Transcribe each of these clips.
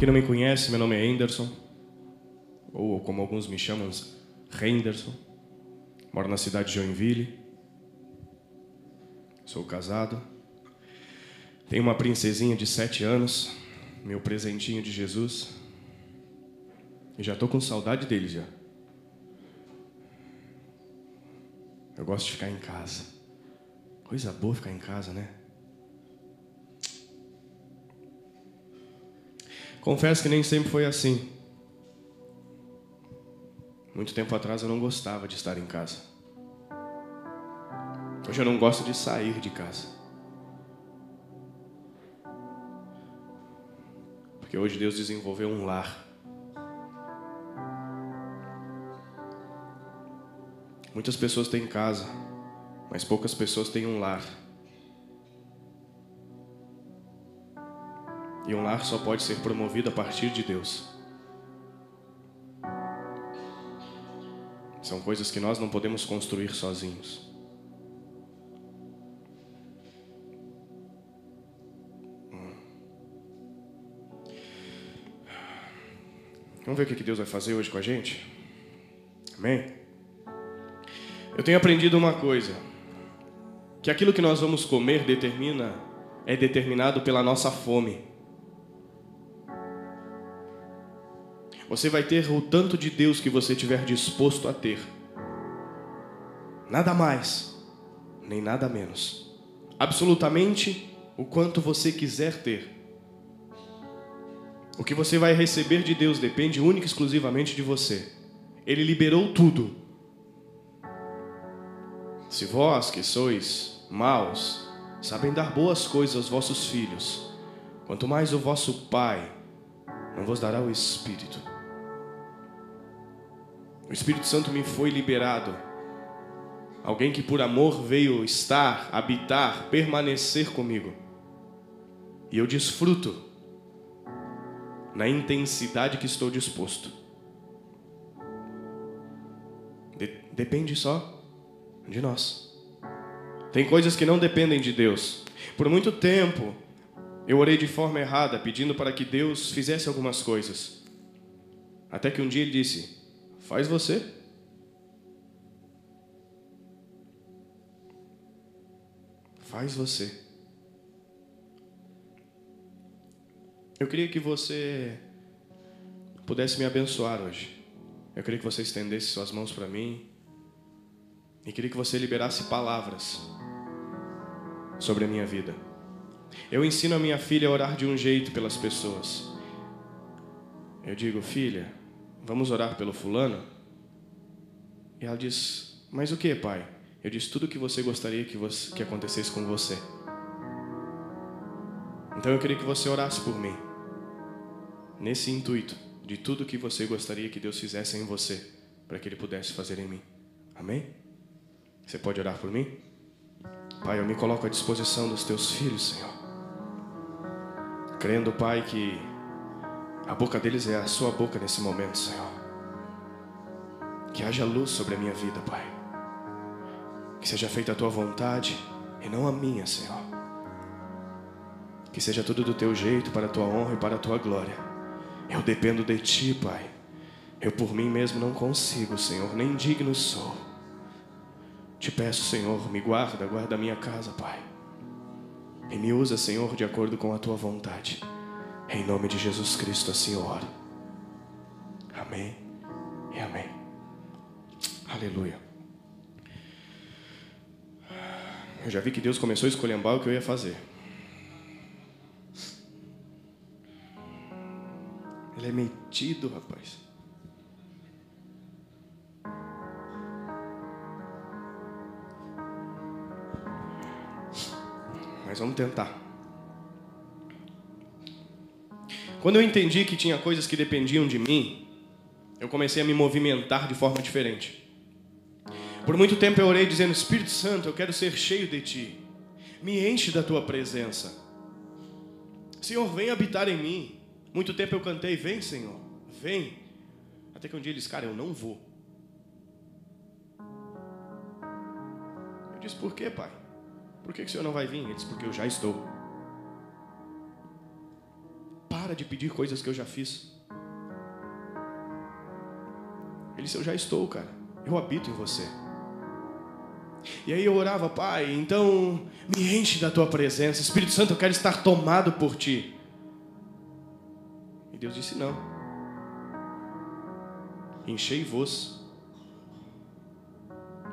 quem não me conhece, meu nome é Anderson, ou como alguns me chamam, Henderson. Moro na cidade de Joinville. Sou casado. Tenho uma princesinha de sete anos, meu presentinho de Jesus. E já estou com saudade dele já. Eu gosto de ficar em casa. Coisa boa ficar em casa, né? Confesso que nem sempre foi assim. Muito tempo atrás eu não gostava de estar em casa. Hoje eu não gosto de sair de casa. Porque hoje Deus desenvolveu um lar. Muitas pessoas têm casa, mas poucas pessoas têm um lar. E um lar só pode ser promovido a partir de Deus. São coisas que nós não podemos construir sozinhos. Vamos ver o que Deus vai fazer hoje com a gente? Amém? Eu tenho aprendido uma coisa: que aquilo que nós vamos comer determina, é determinado pela nossa fome. Você vai ter o tanto de Deus que você tiver disposto a ter. Nada mais, nem nada menos. Absolutamente o quanto você quiser ter. O que você vai receber de Deus depende única e exclusivamente de você. Ele liberou tudo. Se vós que sois maus, sabem dar boas coisas aos vossos filhos, quanto mais o vosso Pai não vos dará o Espírito o Espírito Santo me foi liberado. Alguém que por amor veio estar, habitar, permanecer comigo. E eu desfruto na intensidade que estou disposto. De depende só de nós. Tem coisas que não dependem de Deus. Por muito tempo, eu orei de forma errada, pedindo para que Deus fizesse algumas coisas. Até que um dia ele disse: Faz você. Faz você. Eu queria que você pudesse me abençoar hoje. Eu queria que você estendesse suas mãos para mim. E queria que você liberasse palavras sobre a minha vida. Eu ensino a minha filha a orar de um jeito pelas pessoas. Eu digo, filha, vamos orar pelo fulano? E ela diz, mas o que, pai? Eu disse, tudo o que você gostaria que, você, que acontecesse com você. Então eu queria que você orasse por mim. Nesse intuito de tudo que você gostaria que Deus fizesse em você, para que Ele pudesse fazer em mim. Amém? Você pode orar por mim? Pai, eu me coloco à disposição dos teus filhos, Senhor. Crendo, Pai, que a boca deles é a sua boca nesse momento, Senhor. Que haja luz sobre a minha vida, Pai. Que seja feita a tua vontade e não a minha, Senhor. Que seja tudo do teu jeito, para a tua honra e para a tua glória. Eu dependo de ti, Pai. Eu por mim mesmo não consigo, Senhor, nem digno sou. Te peço, Senhor, me guarda, guarda a minha casa, Pai. E me usa, Senhor, de acordo com a tua vontade. Em nome de Jesus Cristo, assim eu oro. Amém e amém. Aleluia. Eu já vi que Deus começou a escolher o que eu ia fazer. Ele é metido, rapaz. Mas vamos tentar. Quando eu entendi que tinha coisas que dependiam de mim, eu comecei a me movimentar de forma diferente. Por muito tempo eu orei dizendo: Espírito Santo, eu quero ser cheio de ti. Me enche da tua presença. Senhor, vem habitar em mim. Muito tempo eu cantei: Vem, Senhor, vem. Até que um dia ele disse: Cara, eu não vou. Eu disse: Por quê, pai? Por que, que o Senhor não vai vir? Ele disse: Porque eu já estou. Para de pedir coisas que eu já fiz. Ele disse: Eu já estou, cara. Eu habito em você. E aí eu orava, Pai, então me enche da tua presença. Espírito Santo, eu quero estar tomado por ti. E Deus disse: Não. Enchei-vos.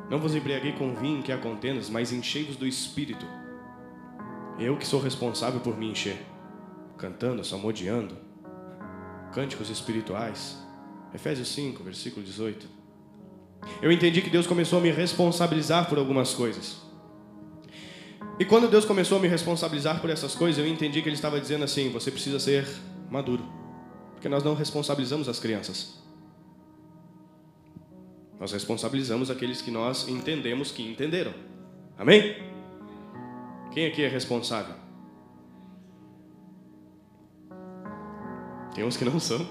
Não vos embriaguei com vinho que há contendas, mas enchei-vos do Espírito. Eu que sou responsável por me encher. Cantando, salmodiando, cânticos espirituais. Efésios 5, versículo 18. Eu entendi que Deus começou a me responsabilizar por algumas coisas. E quando Deus começou a me responsabilizar por essas coisas, eu entendi que Ele estava dizendo assim: você precisa ser maduro. Porque nós não responsabilizamos as crianças. Nós responsabilizamos aqueles que nós entendemos que entenderam. Amém? Quem aqui é responsável? Tem uns que não são.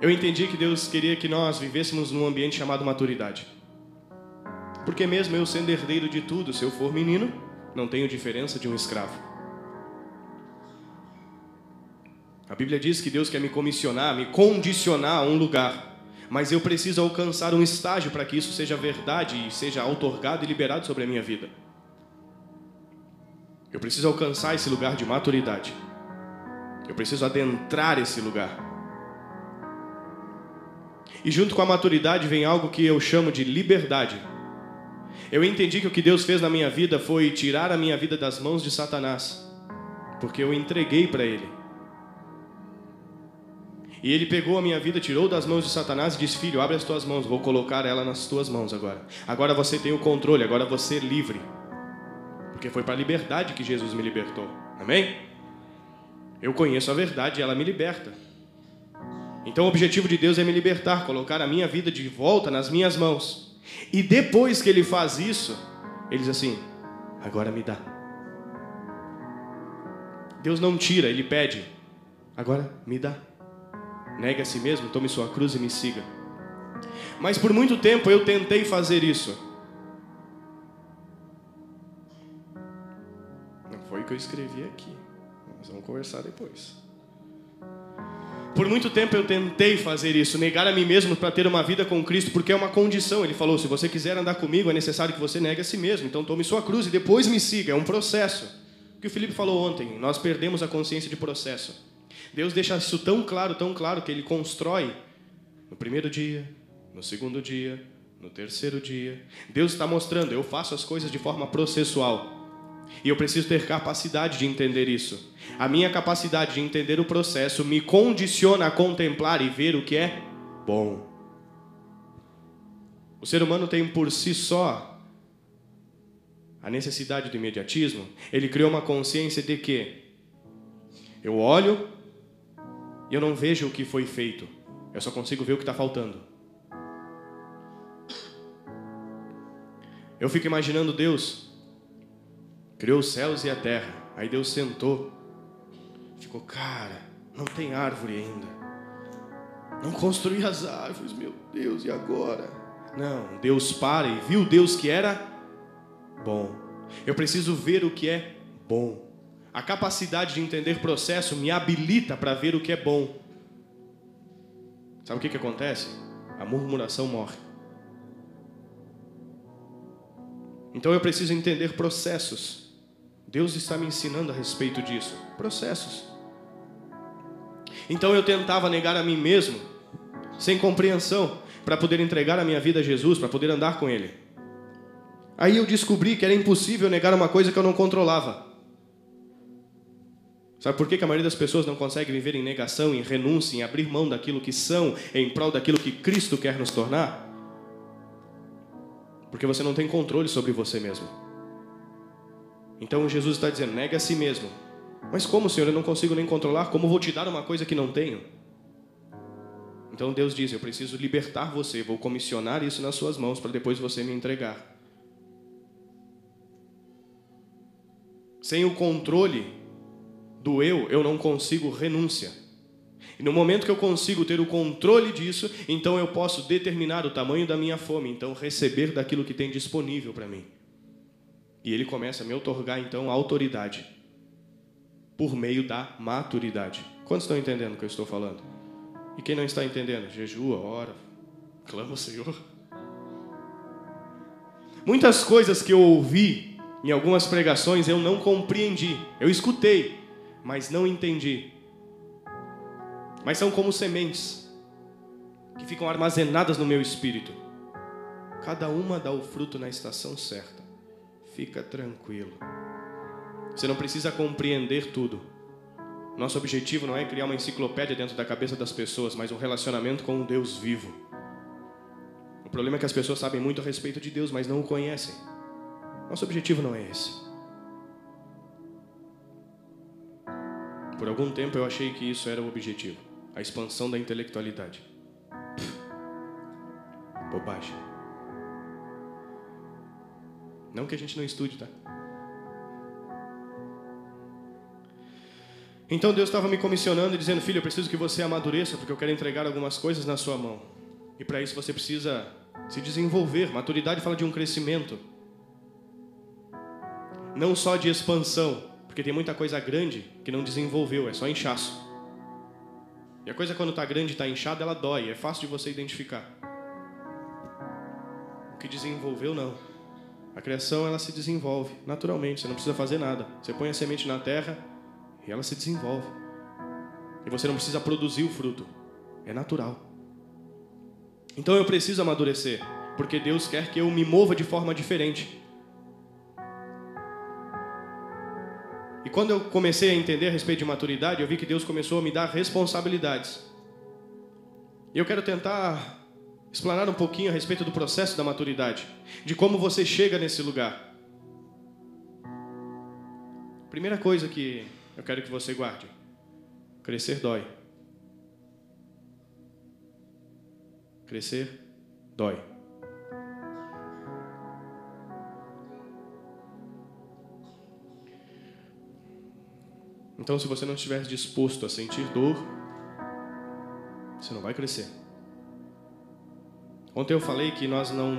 eu entendi que Deus queria que nós vivêssemos num ambiente chamado maturidade. Porque mesmo eu sendo herdeiro de tudo, se eu for menino, não tenho diferença de um escravo. A Bíblia diz que Deus quer me comissionar, me condicionar a um lugar, mas eu preciso alcançar um estágio para que isso seja verdade e seja outorgado e liberado sobre a minha vida. Eu preciso alcançar esse lugar de maturidade. Eu preciso adentrar esse lugar. E junto com a maturidade vem algo que eu chamo de liberdade. Eu entendi que o que Deus fez na minha vida foi tirar a minha vida das mãos de Satanás, porque eu entreguei para ele. E ele pegou a minha vida, tirou das mãos de Satanás e disse: Filho, abre as tuas mãos, vou colocar ela nas tuas mãos agora. Agora você tem o controle, agora você é livre. Porque foi para a liberdade que Jesus me libertou. Amém? Eu conheço a verdade e ela me liberta. Então o objetivo de Deus é me libertar, colocar a minha vida de volta nas minhas mãos. E depois que ele faz isso, ele diz assim: agora me dá. Deus não tira, ele pede: agora me dá. Nega a si mesmo, tome sua cruz e me siga. Mas por muito tempo eu tentei fazer isso. O que eu escrevi aqui. Nós vamos conversar depois. Por muito tempo eu tentei fazer isso, negar a mim mesmo para ter uma vida com Cristo, porque é uma condição. Ele falou: se você quiser andar comigo, é necessário que você negue a si mesmo. Então tome sua cruz e depois me siga. É um processo. O que o Felipe falou ontem, nós perdemos a consciência de processo. Deus deixa isso tão claro, tão claro, que Ele constrói no primeiro dia, no segundo dia, no terceiro dia. Deus está mostrando, eu faço as coisas de forma processual. E eu preciso ter capacidade de entender isso. A minha capacidade de entender o processo me condiciona a contemplar e ver o que é bom. O ser humano tem por si só a necessidade do imediatismo. Ele criou uma consciência de que eu olho e eu não vejo o que foi feito, eu só consigo ver o que está faltando. Eu fico imaginando Deus criou os céus e a terra. Aí Deus sentou, ficou, cara, não tem árvore ainda. Não construí as árvores, meu Deus, e agora? Não, Deus para e viu Deus que era bom. Eu preciso ver o que é bom. A capacidade de entender processo me habilita para ver o que é bom. Sabe o que, que acontece? A murmuração morre. Então eu preciso entender processos. Deus está me ensinando a respeito disso. Processos. Então eu tentava negar a mim mesmo, sem compreensão, para poder entregar a minha vida a Jesus, para poder andar com Ele. Aí eu descobri que era impossível negar uma coisa que eu não controlava. Sabe por que a maioria das pessoas não consegue viver em negação, em renúncia, em abrir mão daquilo que são, em prol daquilo que Cristo quer nos tornar? Porque você não tem controle sobre você mesmo. Então Jesus está dizendo: nega a si mesmo. Mas como, Senhor, eu não consigo nem controlar? Como vou te dar uma coisa que não tenho? Então Deus diz: Eu preciso libertar você, vou comissionar isso nas suas mãos para depois você me entregar. Sem o controle do eu, eu não consigo renúncia. E no momento que eu consigo ter o controle disso, então eu posso determinar o tamanho da minha fome, então receber daquilo que tem disponível para mim. E ele começa a me otorgar então autoridade por meio da maturidade. Quantos estão entendendo o que eu estou falando? E quem não está entendendo, jejua, ora, clama ao Senhor. Muitas coisas que eu ouvi em algumas pregações eu não compreendi. Eu escutei, mas não entendi. Mas são como sementes que ficam armazenadas no meu espírito. Cada uma dá o fruto na estação certa. Fica tranquilo. Você não precisa compreender tudo. Nosso objetivo não é criar uma enciclopédia dentro da cabeça das pessoas, mas um relacionamento com um Deus vivo. O problema é que as pessoas sabem muito a respeito de Deus, mas não o conhecem. Nosso objetivo não é esse. Por algum tempo eu achei que isso era o objetivo a expansão da intelectualidade. Bobagem. Não que a gente não estude, tá? Então Deus estava me comissionando e dizendo: Filho, eu preciso que você amadureça, porque eu quero entregar algumas coisas na sua mão. E para isso você precisa se desenvolver. Maturidade fala de um crescimento, não só de expansão, porque tem muita coisa grande que não desenvolveu, é só inchaço. E a coisa quando está grande e está inchada, ela dói, é fácil de você identificar. O que desenvolveu, não. A criação, ela se desenvolve naturalmente, você não precisa fazer nada. Você põe a semente na terra e ela se desenvolve. E você não precisa produzir o fruto, é natural. Então eu preciso amadurecer, porque Deus quer que eu me mova de forma diferente. E quando eu comecei a entender a respeito de maturidade, eu vi que Deus começou a me dar responsabilidades. E eu quero tentar explanar um pouquinho a respeito do processo da maturidade, de como você chega nesse lugar. Primeira coisa que eu quero que você guarde: crescer dói. Crescer dói. Então, se você não estiver disposto a sentir dor, você não vai crescer. Ontem eu falei que nós não,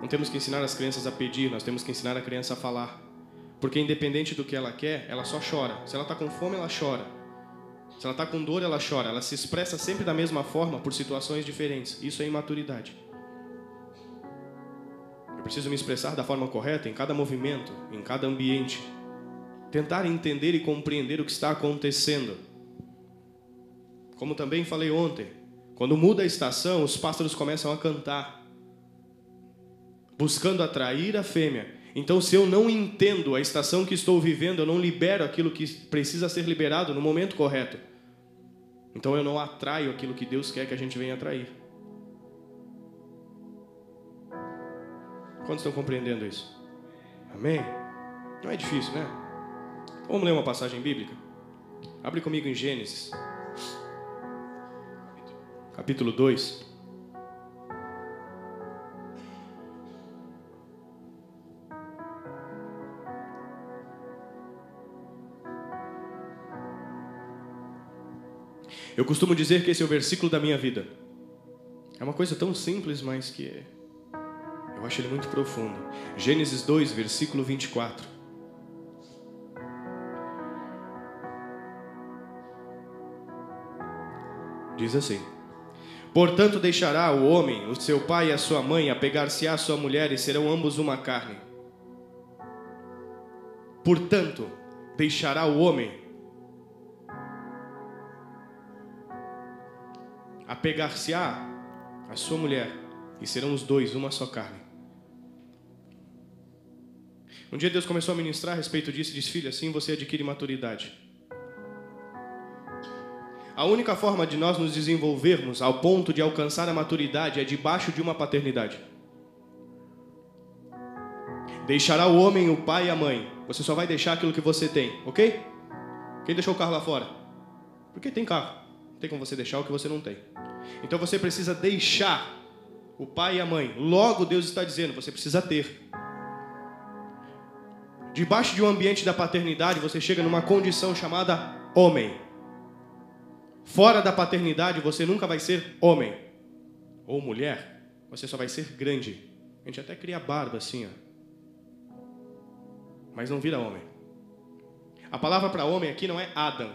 não temos que ensinar as crianças a pedir, nós temos que ensinar a criança a falar. Porque independente do que ela quer, ela só chora. Se ela está com fome, ela chora. Se ela está com dor, ela chora. Ela se expressa sempre da mesma forma por situações diferentes. Isso é imaturidade. Eu preciso me expressar da forma correta em cada movimento, em cada ambiente tentar entender e compreender o que está acontecendo. Como também falei ontem, quando muda a estação, os pássaros começam a cantar, buscando atrair a fêmea. Então, se eu não entendo a estação que estou vivendo, eu não libero aquilo que precisa ser liberado no momento correto. Então, eu não atraio aquilo que Deus quer que a gente venha atrair. Quantos estão compreendendo isso? Amém? Não é difícil, né? Vamos ler uma passagem bíblica? Abre comigo em Gênesis, capítulo 2. Eu costumo dizer que esse é o versículo da minha vida. É uma coisa tão simples, mas que eu acho ele muito profundo. Gênesis 2, versículo 24. Diz assim: Portanto, deixará o homem, o seu pai e a sua mãe, apegar-se-á à sua mulher, e serão ambos uma carne. Portanto, deixará o homem apegar-se-á à sua mulher, e serão os dois uma só carne. Um dia Deus começou a ministrar a respeito disso e disse: Filho, assim você adquire maturidade. A única forma de nós nos desenvolvermos ao ponto de alcançar a maturidade é debaixo de uma paternidade. Deixará o homem o pai e a mãe. Você só vai deixar aquilo que você tem, ok? Quem deixou o carro lá fora? Porque tem carro. Não tem como você deixar o que você não tem. Então você precisa deixar o pai e a mãe. Logo Deus está dizendo, você precisa ter. Debaixo de um ambiente da paternidade, você chega numa condição chamada homem. Fora da paternidade, você nunca vai ser homem ou mulher, você só vai ser grande. A gente até cria barba assim, ó. mas não vira homem. A palavra para homem aqui não é Adam,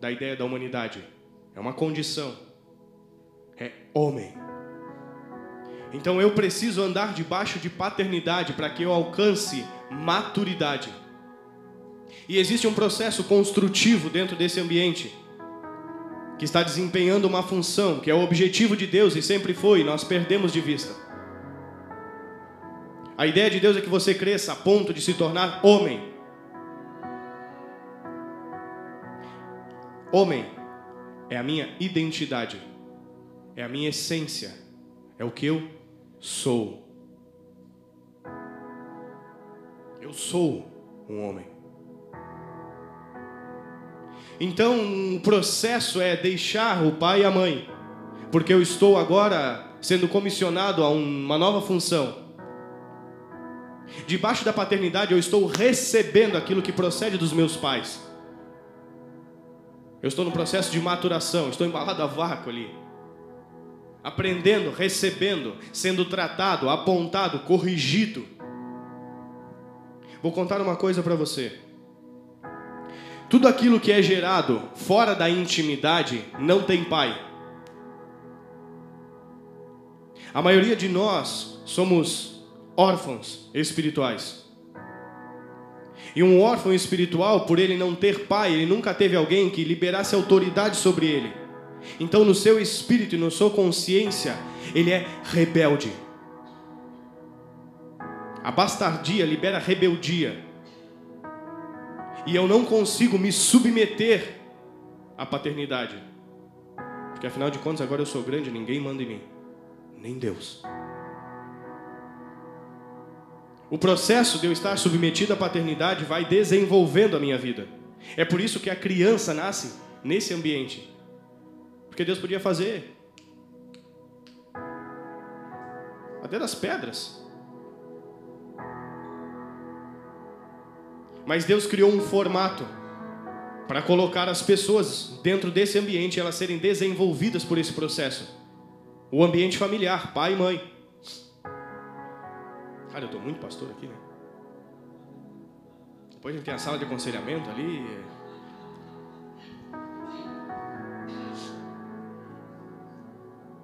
da ideia da humanidade. É uma condição. É homem. Então eu preciso andar debaixo de paternidade para que eu alcance maturidade. E existe um processo construtivo dentro desse ambiente que está desempenhando uma função que é o objetivo de Deus e sempre foi, nós perdemos de vista. A ideia de Deus é que você cresça a ponto de se tornar homem. Homem é a minha identidade, é a minha essência, é o que eu sou. Eu sou um homem. Então, o processo é deixar o pai e a mãe, porque eu estou agora sendo comissionado a uma nova função. Debaixo da paternidade, eu estou recebendo aquilo que procede dos meus pais. Eu estou no processo de maturação, estou embalado a vácuo ali. Aprendendo, recebendo, sendo tratado, apontado, corrigido. Vou contar uma coisa para você. Tudo aquilo que é gerado fora da intimidade não tem pai. A maioria de nós somos órfãos espirituais. E um órfão espiritual, por ele não ter pai, ele nunca teve alguém que liberasse autoridade sobre ele. Então, no seu espírito e na sua consciência, ele é rebelde. A bastardia libera rebeldia. E eu não consigo me submeter à paternidade. Porque afinal de contas, agora eu sou grande, ninguém manda em mim, nem Deus. O processo de eu estar submetido à paternidade vai desenvolvendo a minha vida. É por isso que a criança nasce nesse ambiente. Porque Deus podia fazer até das pedras. Mas Deus criou um formato para colocar as pessoas dentro desse ambiente elas serem desenvolvidas por esse processo. O ambiente familiar, pai e mãe. Cara, eu estou muito pastor aqui, né? Depois a gente tem a sala de aconselhamento ali.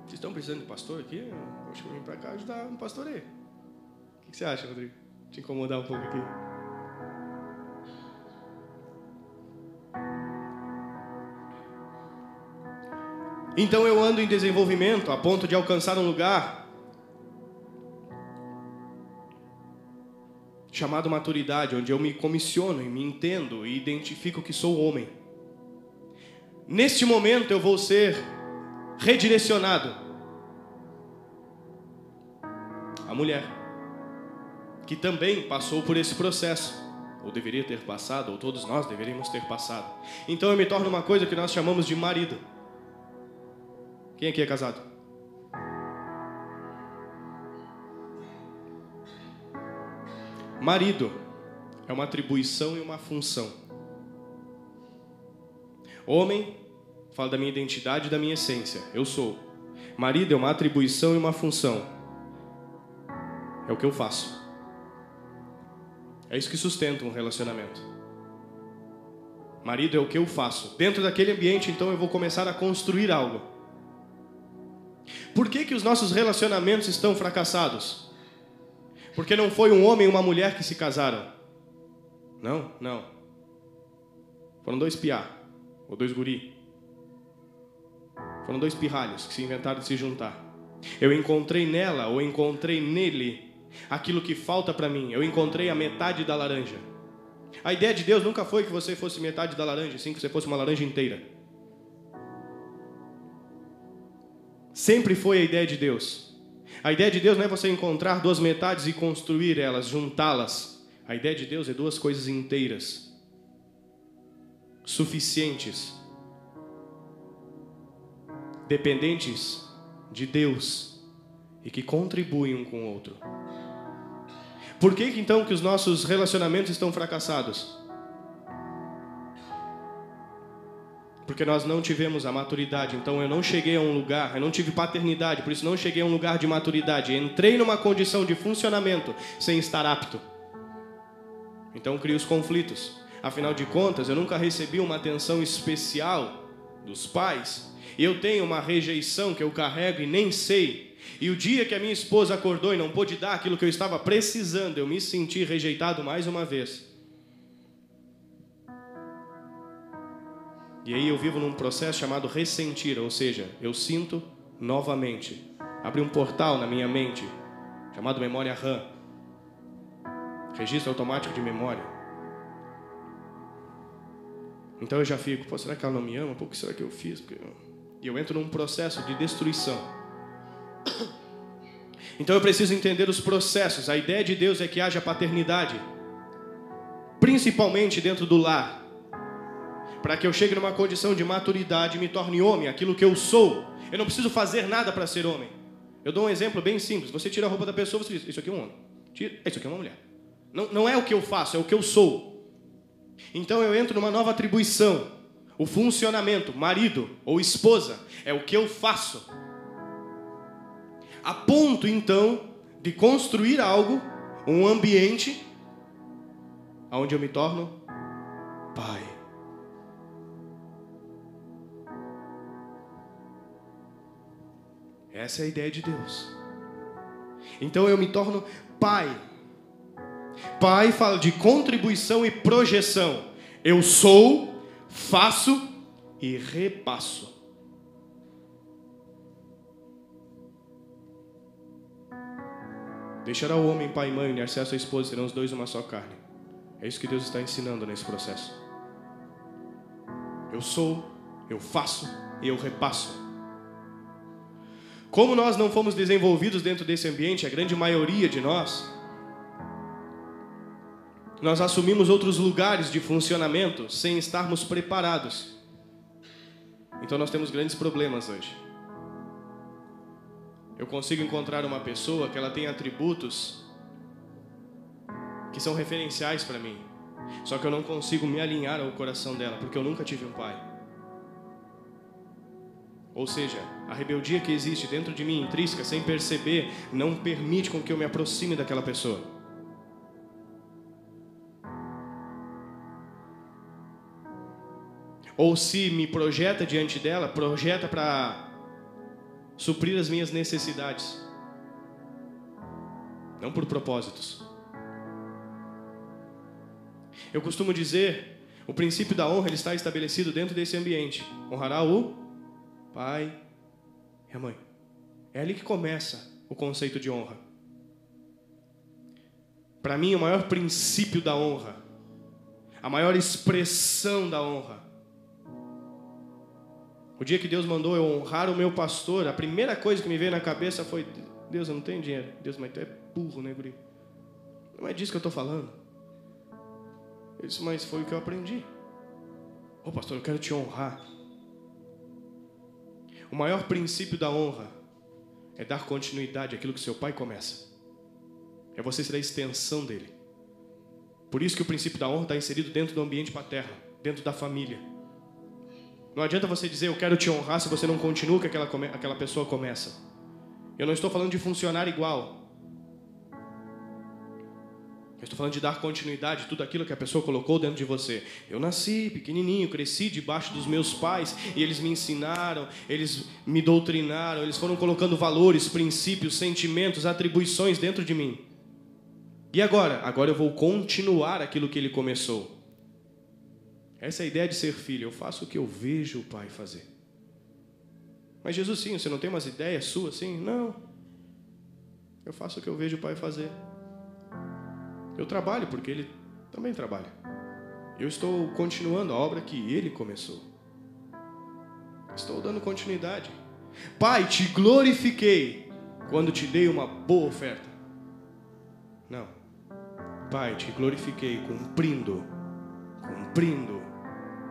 Vocês estão precisando de pastor aqui? Eu acho que eu vim para cá ajudar um pastor aí. O que você acha, Rodrigo? Te incomodar um pouco aqui. Então eu ando em desenvolvimento a ponto de alcançar um lugar chamado maturidade, onde eu me comissiono e me entendo e identifico que sou homem. Neste momento eu vou ser redirecionado. A mulher, que também passou por esse processo, ou deveria ter passado, ou todos nós deveríamos ter passado. Então eu me torno uma coisa que nós chamamos de marido. Quem aqui é casado? Marido é uma atribuição e uma função. Homem fala da minha identidade e da minha essência. Eu sou. Marido é uma atribuição e uma função. É o que eu faço. É isso que sustenta um relacionamento. Marido é o que eu faço. Dentro daquele ambiente, então, eu vou começar a construir algo. Por que, que os nossos relacionamentos estão fracassados? Porque não foi um homem e uma mulher que se casaram. Não, não. Foram dois piá, ou dois guri. Foram dois pirralhos que se inventaram de se juntar. Eu encontrei nela, ou encontrei nele, aquilo que falta para mim. Eu encontrei a metade da laranja. A ideia de Deus nunca foi que você fosse metade da laranja, sim que você fosse uma laranja inteira. Sempre foi a ideia de Deus. A ideia de Deus não é você encontrar duas metades e construir elas, juntá-las. A ideia de Deus é duas coisas inteiras, suficientes, dependentes de Deus e que contribuem um com o outro. Por que então que os nossos relacionamentos estão fracassados? Porque nós não tivemos a maturidade. Então eu não cheguei a um lugar, eu não tive paternidade, por isso não cheguei a um lugar de maturidade. Entrei numa condição de funcionamento sem estar apto. Então cria os conflitos. Afinal de contas, eu nunca recebi uma atenção especial dos pais. Eu tenho uma rejeição que eu carrego e nem sei. E o dia que a minha esposa acordou e não pôde dar aquilo que eu estava precisando, eu me senti rejeitado mais uma vez. E aí eu vivo num processo chamado ressentir, ou seja, eu sinto novamente. Abre um portal na minha mente, chamado memória RAM. Registro automático de memória. Então eu já fico, pô, será que ela não me ama? Pô, o que será que eu fiz? E eu entro num processo de destruição. Então eu preciso entender os processos. A ideia de Deus é que haja paternidade, principalmente dentro do lar, para que eu chegue numa condição de maturidade e me torne homem, aquilo que eu sou. Eu não preciso fazer nada para ser homem. Eu dou um exemplo bem simples. Você tira a roupa da pessoa, você diz: Isso aqui é um homem. Tira, isso aqui é uma mulher. Não, não é o que eu faço, é o que eu sou. Então eu entro numa nova atribuição. O funcionamento, marido ou esposa, é o que eu faço. A ponto então de construir algo, um ambiente, onde eu me torno pai. Essa é a ideia de Deus. Então eu me torno pai. Pai fala de contribuição e projeção. Eu sou, faço e repasso. Deixará o homem pai e mãe, unir-se a sua esposa, serão os dois uma só carne. É isso que Deus está ensinando nesse processo. Eu sou, eu faço e eu repasso. Como nós não fomos desenvolvidos dentro desse ambiente, a grande maioria de nós, nós assumimos outros lugares de funcionamento sem estarmos preparados. Então nós temos grandes problemas hoje. Eu consigo encontrar uma pessoa que ela tem atributos que são referenciais para mim. Só que eu não consigo me alinhar ao coração dela, porque eu nunca tive um pai. Ou seja, a rebeldia que existe dentro de mim, intrínseca, sem perceber, não permite com que eu me aproxime daquela pessoa. ou se me projeta diante dela, projeta para suprir as minhas necessidades, não por propósitos. Eu costumo dizer, o princípio da honra ele está estabelecido dentro desse ambiente. Honrará o pai e a mãe. É ali que começa o conceito de honra. Para mim, o maior princípio da honra, a maior expressão da honra, o dia que Deus mandou eu honrar o meu pastor, a primeira coisa que me veio na cabeça foi: Deus, eu não tenho dinheiro. Deus, mas tu é burro, né, guri? Não é disso que eu estou falando. Disse, mas foi o que eu aprendi. Ô oh, pastor, eu quero te honrar. O maior princípio da honra é dar continuidade àquilo que seu pai começa. É você ser a extensão dele. Por isso que o princípio da honra está inserido dentro do ambiente paterno, dentro da família. Não adianta você dizer eu quero te honrar se você não continua o que aquela, aquela pessoa começa. Eu não estou falando de funcionar igual. Eu estou falando de dar continuidade a tudo aquilo que a pessoa colocou dentro de você. Eu nasci pequenininho, cresci debaixo dos meus pais e eles me ensinaram, eles me doutrinaram, eles foram colocando valores, princípios, sentimentos, atribuições dentro de mim. E agora? Agora eu vou continuar aquilo que ele começou. Essa é a ideia de ser filho. Eu faço o que eu vejo o pai fazer. Mas Jesus, sim, você não tem umas ideias suas assim? Não. Eu faço o que eu vejo o pai fazer. Eu trabalho porque ele também trabalha. Eu estou continuando a obra que ele começou. Estou dando continuidade. Pai, te glorifiquei quando te dei uma boa oferta. Não. Pai, te glorifiquei cumprindo, cumprindo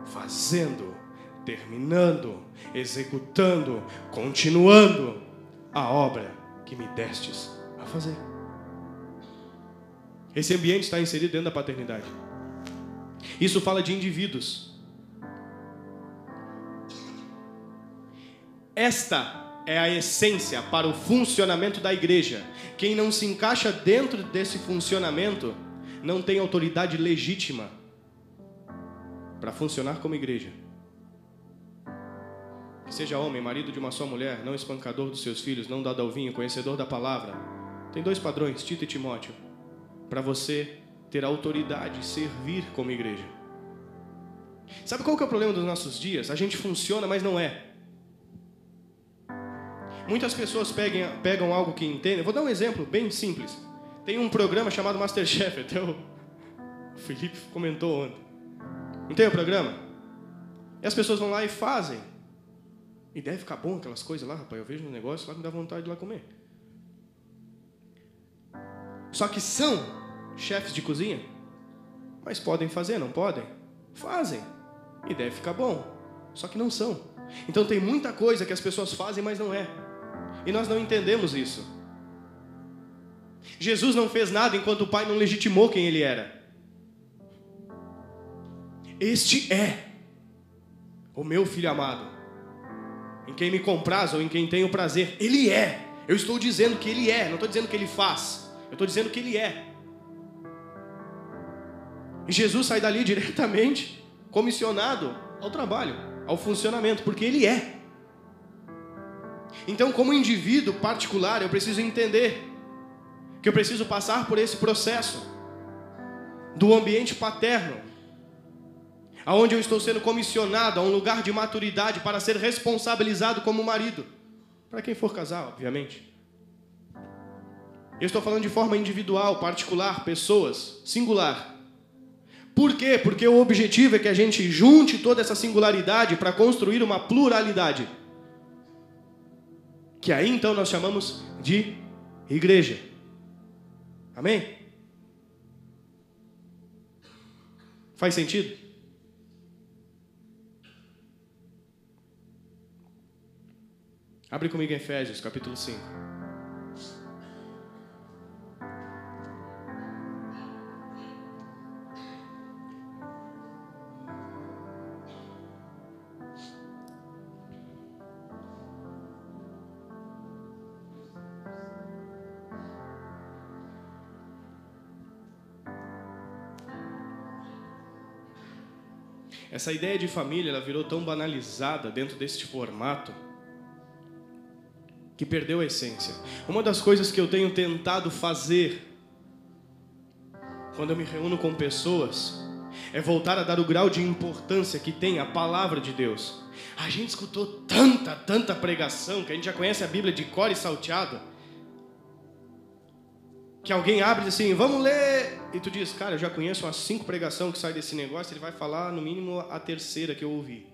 fazendo, terminando, executando, continuando a obra que me destes a fazer. Esse ambiente está inserido dentro da paternidade. Isso fala de indivíduos. Esta é a essência para o funcionamento da igreja. Quem não se encaixa dentro desse funcionamento não tem autoridade legítima para funcionar como igreja. Que seja homem, marido de uma só mulher, não espancador dos seus filhos, não dado ao vinho, conhecedor da palavra. Tem dois padrões, Tito e Timóteo, para você ter autoridade e servir como igreja. Sabe qual que é o problema dos nossos dias? A gente funciona, mas não é. Muitas pessoas pegam, pegam algo que entendem. Vou dar um exemplo bem simples. Tem um programa chamado Masterchef, até o Felipe comentou ontem. Não tem o um programa? E as pessoas vão lá e fazem. E deve ficar bom aquelas coisas lá, rapaz. Eu vejo um negócio lá me dá vontade de ir lá comer. Só que são chefes de cozinha. Mas podem fazer, não podem? Fazem. E deve ficar bom. Só que não são. Então tem muita coisa que as pessoas fazem, mas não é. E nós não entendemos isso. Jesus não fez nada enquanto o Pai não legitimou quem ele era. Este é o meu filho amado, em quem me compraz ou em quem tenho prazer. Ele é. Eu estou dizendo que ele é, não estou dizendo que ele faz. Eu estou dizendo que ele é. E Jesus sai dali diretamente comissionado ao trabalho, ao funcionamento, porque ele é. Então, como indivíduo particular, eu preciso entender que eu preciso passar por esse processo do ambiente paterno, aonde eu estou sendo comissionado a um lugar de maturidade para ser responsabilizado como marido, para quem for casar, obviamente. Eu estou falando de forma individual, particular, pessoas, singular. Por quê? Porque o objetivo é que a gente junte toda essa singularidade para construir uma pluralidade que aí então nós chamamos de igreja. Amém? Faz sentido? Abre comigo em Efésios, capítulo 5. Essa ideia de família ela virou tão banalizada dentro deste formato que perdeu a essência. Uma das coisas que eu tenho tentado fazer quando eu me reúno com pessoas é voltar a dar o grau de importância que tem a palavra de Deus. A gente escutou tanta, tanta pregação que a gente já conhece a Bíblia de cor e salteado que alguém abre e diz assim, vamos ler. E tu diz, cara, eu já conheço umas cinco pregações que saem desse negócio, ele vai falar no mínimo a terceira que eu ouvi.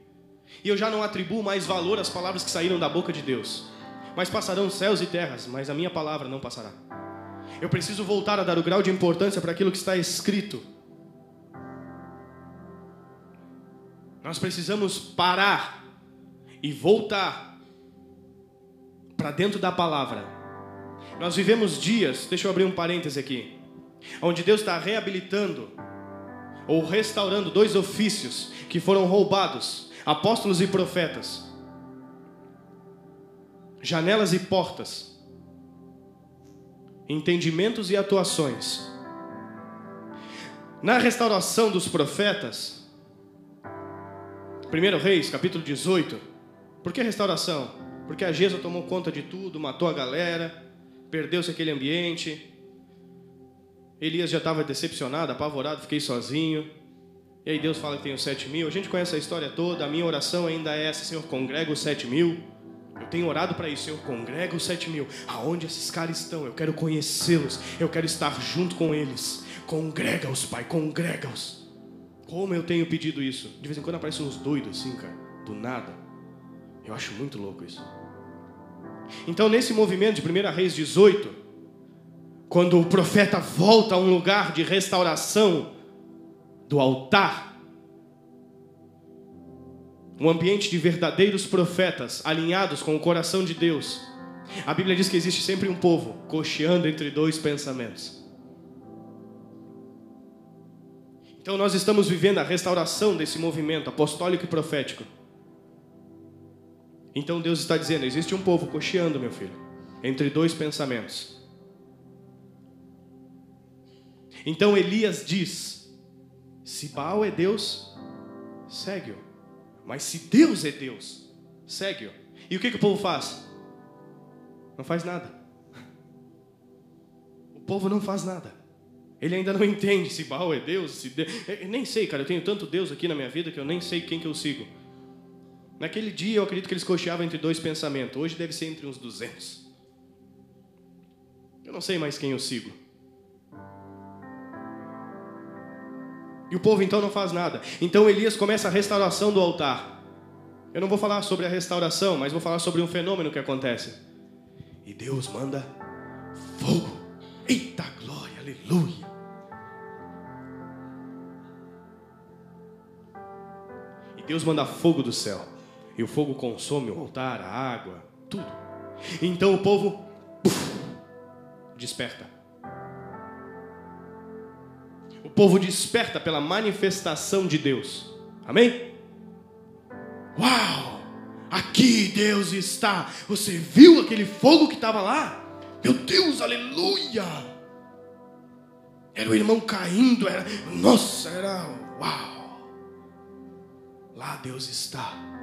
E eu já não atribuo mais valor às palavras que saíram da boca de Deus. Mas passarão céus e terras, mas a minha palavra não passará. Eu preciso voltar a dar o grau de importância para aquilo que está escrito. Nós precisamos parar e voltar para dentro da palavra nós vivemos dias, deixa eu abrir um parêntese aqui, onde Deus está reabilitando ou restaurando dois ofícios que foram roubados: apóstolos e profetas, janelas e portas, entendimentos e atuações. Na restauração dos profetas, 1 Reis, capítulo 18, por que restauração? Porque a Gesa tomou conta de tudo, matou a galera, perdeu-se aquele ambiente. Elias já estava decepcionado, apavorado, fiquei sozinho. E aí Deus fala que os sete mil. A gente conhece a história toda. A minha oração ainda é essa: Senhor, congrega os sete mil. Eu tenho orado para isso, Senhor, congrega os sete mil. Aonde esses caras estão? Eu quero conhecê-los. Eu quero estar junto com eles. Congrega-os, Pai, congrega-os. Como eu tenho pedido isso? De vez em quando aparecem uns doidos assim, cara, do nada. Eu acho muito louco isso. Então, nesse movimento de 1 Reis 18, quando o profeta volta a um lugar de restauração do altar, um ambiente de verdadeiros profetas alinhados com o coração de Deus, a Bíblia diz que existe sempre um povo cocheando entre dois pensamentos. Então, nós estamos vivendo a restauração desse movimento apostólico e profético. Então Deus está dizendo: existe um povo cocheando, meu filho, entre dois pensamentos. Então Elias diz: Se Baal é Deus, segue-o. Mas se Deus é Deus, segue-o. E o que, que o povo faz? Não faz nada. O povo não faz nada. Ele ainda não entende se Baal é Deus, se Deus... Eu nem sei, cara. Eu tenho tanto Deus aqui na minha vida que eu nem sei quem que eu sigo. Naquele dia eu acredito que eles cocheavam entre dois pensamentos. Hoje deve ser entre uns 200. Eu não sei mais quem eu sigo. E o povo então não faz nada. Então Elias começa a restauração do altar. Eu não vou falar sobre a restauração, mas vou falar sobre um fenômeno que acontece. E Deus manda fogo. Eita glória, aleluia. E Deus manda fogo do céu. E o fogo consome o altar, a água, tudo. Então o povo puf, desperta. O povo desperta pela manifestação de Deus. Amém? Uau! Aqui Deus está. Você viu aquele fogo que estava lá? Meu Deus, aleluia! Era o irmão caindo, era, nossa, era uau! Lá Deus está.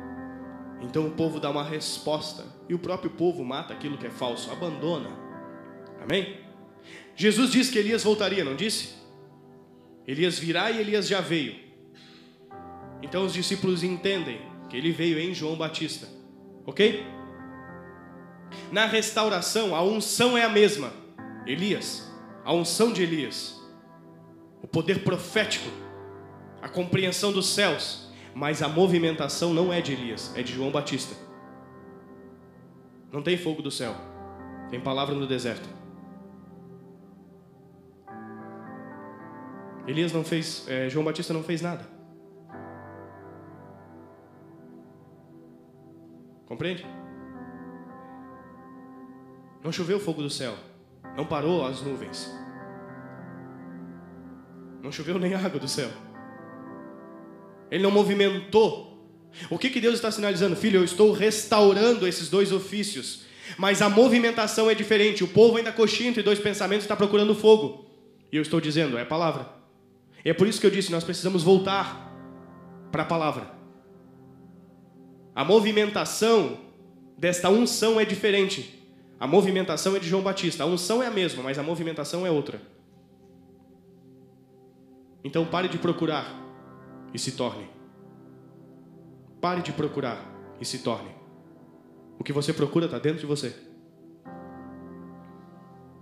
Então o povo dá uma resposta e o próprio povo mata aquilo que é falso, abandona. Amém? Jesus disse que Elias voltaria, não disse? Elias virá e Elias já veio. Então os discípulos entendem que ele veio em João Batista. Ok? Na restauração, a unção é a mesma. Elias, a unção de Elias, o poder profético, a compreensão dos céus, mas a movimentação não é de Elias, é de João Batista. Não tem fogo do céu, tem palavra no deserto. Elias não fez, é, João Batista não fez nada. Compreende? Não choveu fogo do céu, não parou as nuvens, não choveu nem água do céu. Ele não movimentou. O que, que Deus está sinalizando? Filho, eu estou restaurando esses dois ofícios. Mas a movimentação é diferente. O povo ainda coxinha entre dois pensamentos está procurando fogo. E eu estou dizendo, é a palavra. E é por isso que eu disse, nós precisamos voltar para a palavra. A movimentação desta unção é diferente. A movimentação é de João Batista. A unção é a mesma, mas a movimentação é outra. Então pare de procurar e se torne. Pare de procurar e se torne. O que você procura está dentro de você.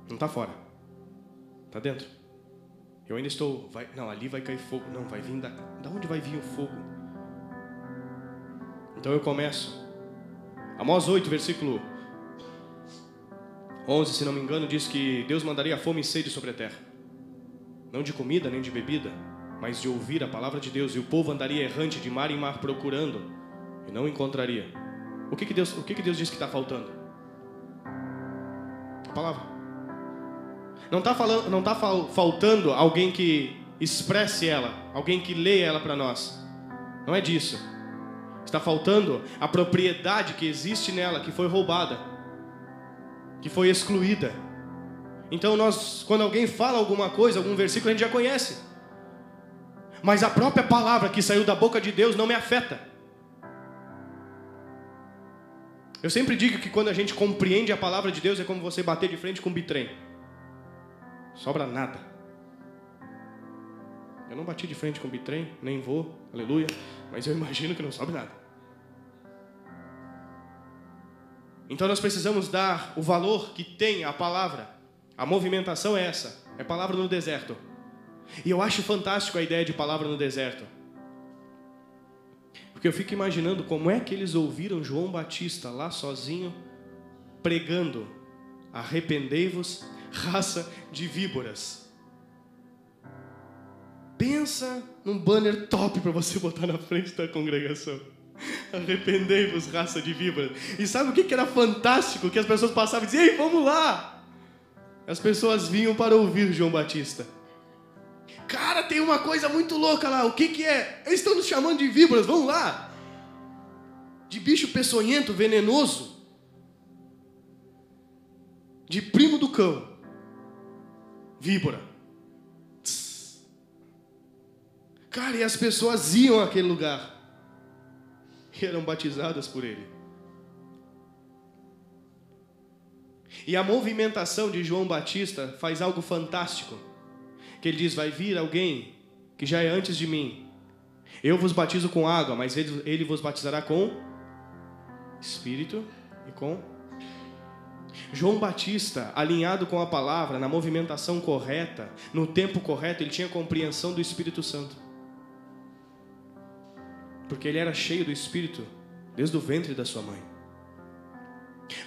Não está fora. Está dentro. Eu ainda estou. Vai, não, ali vai cair fogo. Não, vai vir da. Da onde vai vir o fogo? Então eu começo. Amós 8, versículo 11, se não me engano, diz que Deus mandaria fome e sede sobre a terra. Não de comida nem de bebida, mas de ouvir a palavra de Deus, e o povo andaria errante de mar em mar procurando e não encontraria. O que, que Deus, o que, que Deus diz que está faltando? A palavra. Não está falando, não tá faltando alguém que expresse ela, alguém que leia ela para nós. Não é disso. Está faltando a propriedade que existe nela, que foi roubada, que foi excluída. Então nós, quando alguém fala alguma coisa, algum versículo, a gente já conhece mas a própria palavra que saiu da boca de Deus não me afeta. Eu sempre digo que quando a gente compreende a palavra de Deus é como você bater de frente com um bitrem. Sobra nada. Eu não bati de frente com o bitrem, nem vou, aleluia, mas eu imagino que não sobe nada. Então nós precisamos dar o valor que tem a palavra. A movimentação é essa, é palavra no deserto. E eu acho fantástico a ideia de palavra no deserto. Porque eu fico imaginando como é que eles ouviram João Batista lá sozinho pregando: arrependei-vos, raça de víboras. Pensa num banner top para você botar na frente da congregação. Arrependei-vos, raça de víboras. E sabe o que era fantástico? Que as pessoas passavam e diziam: Ei, vamos lá! As pessoas vinham para ouvir João Batista. Cara, tem uma coisa muito louca lá. O que, que é? Eles estão nos chamando de víboras, vamos lá. De bicho peçonhento, venenoso. De primo do cão. Víbora. Cara, e as pessoas iam àquele lugar e eram batizadas por ele. E a movimentação de João Batista faz algo fantástico. Que ele diz: Vai vir alguém que já é antes de mim. Eu vos batizo com água, mas ele, ele vos batizará com Espírito e com. João Batista, alinhado com a palavra, na movimentação correta, no tempo correto, ele tinha compreensão do Espírito Santo. Porque ele era cheio do Espírito desde o ventre da sua mãe.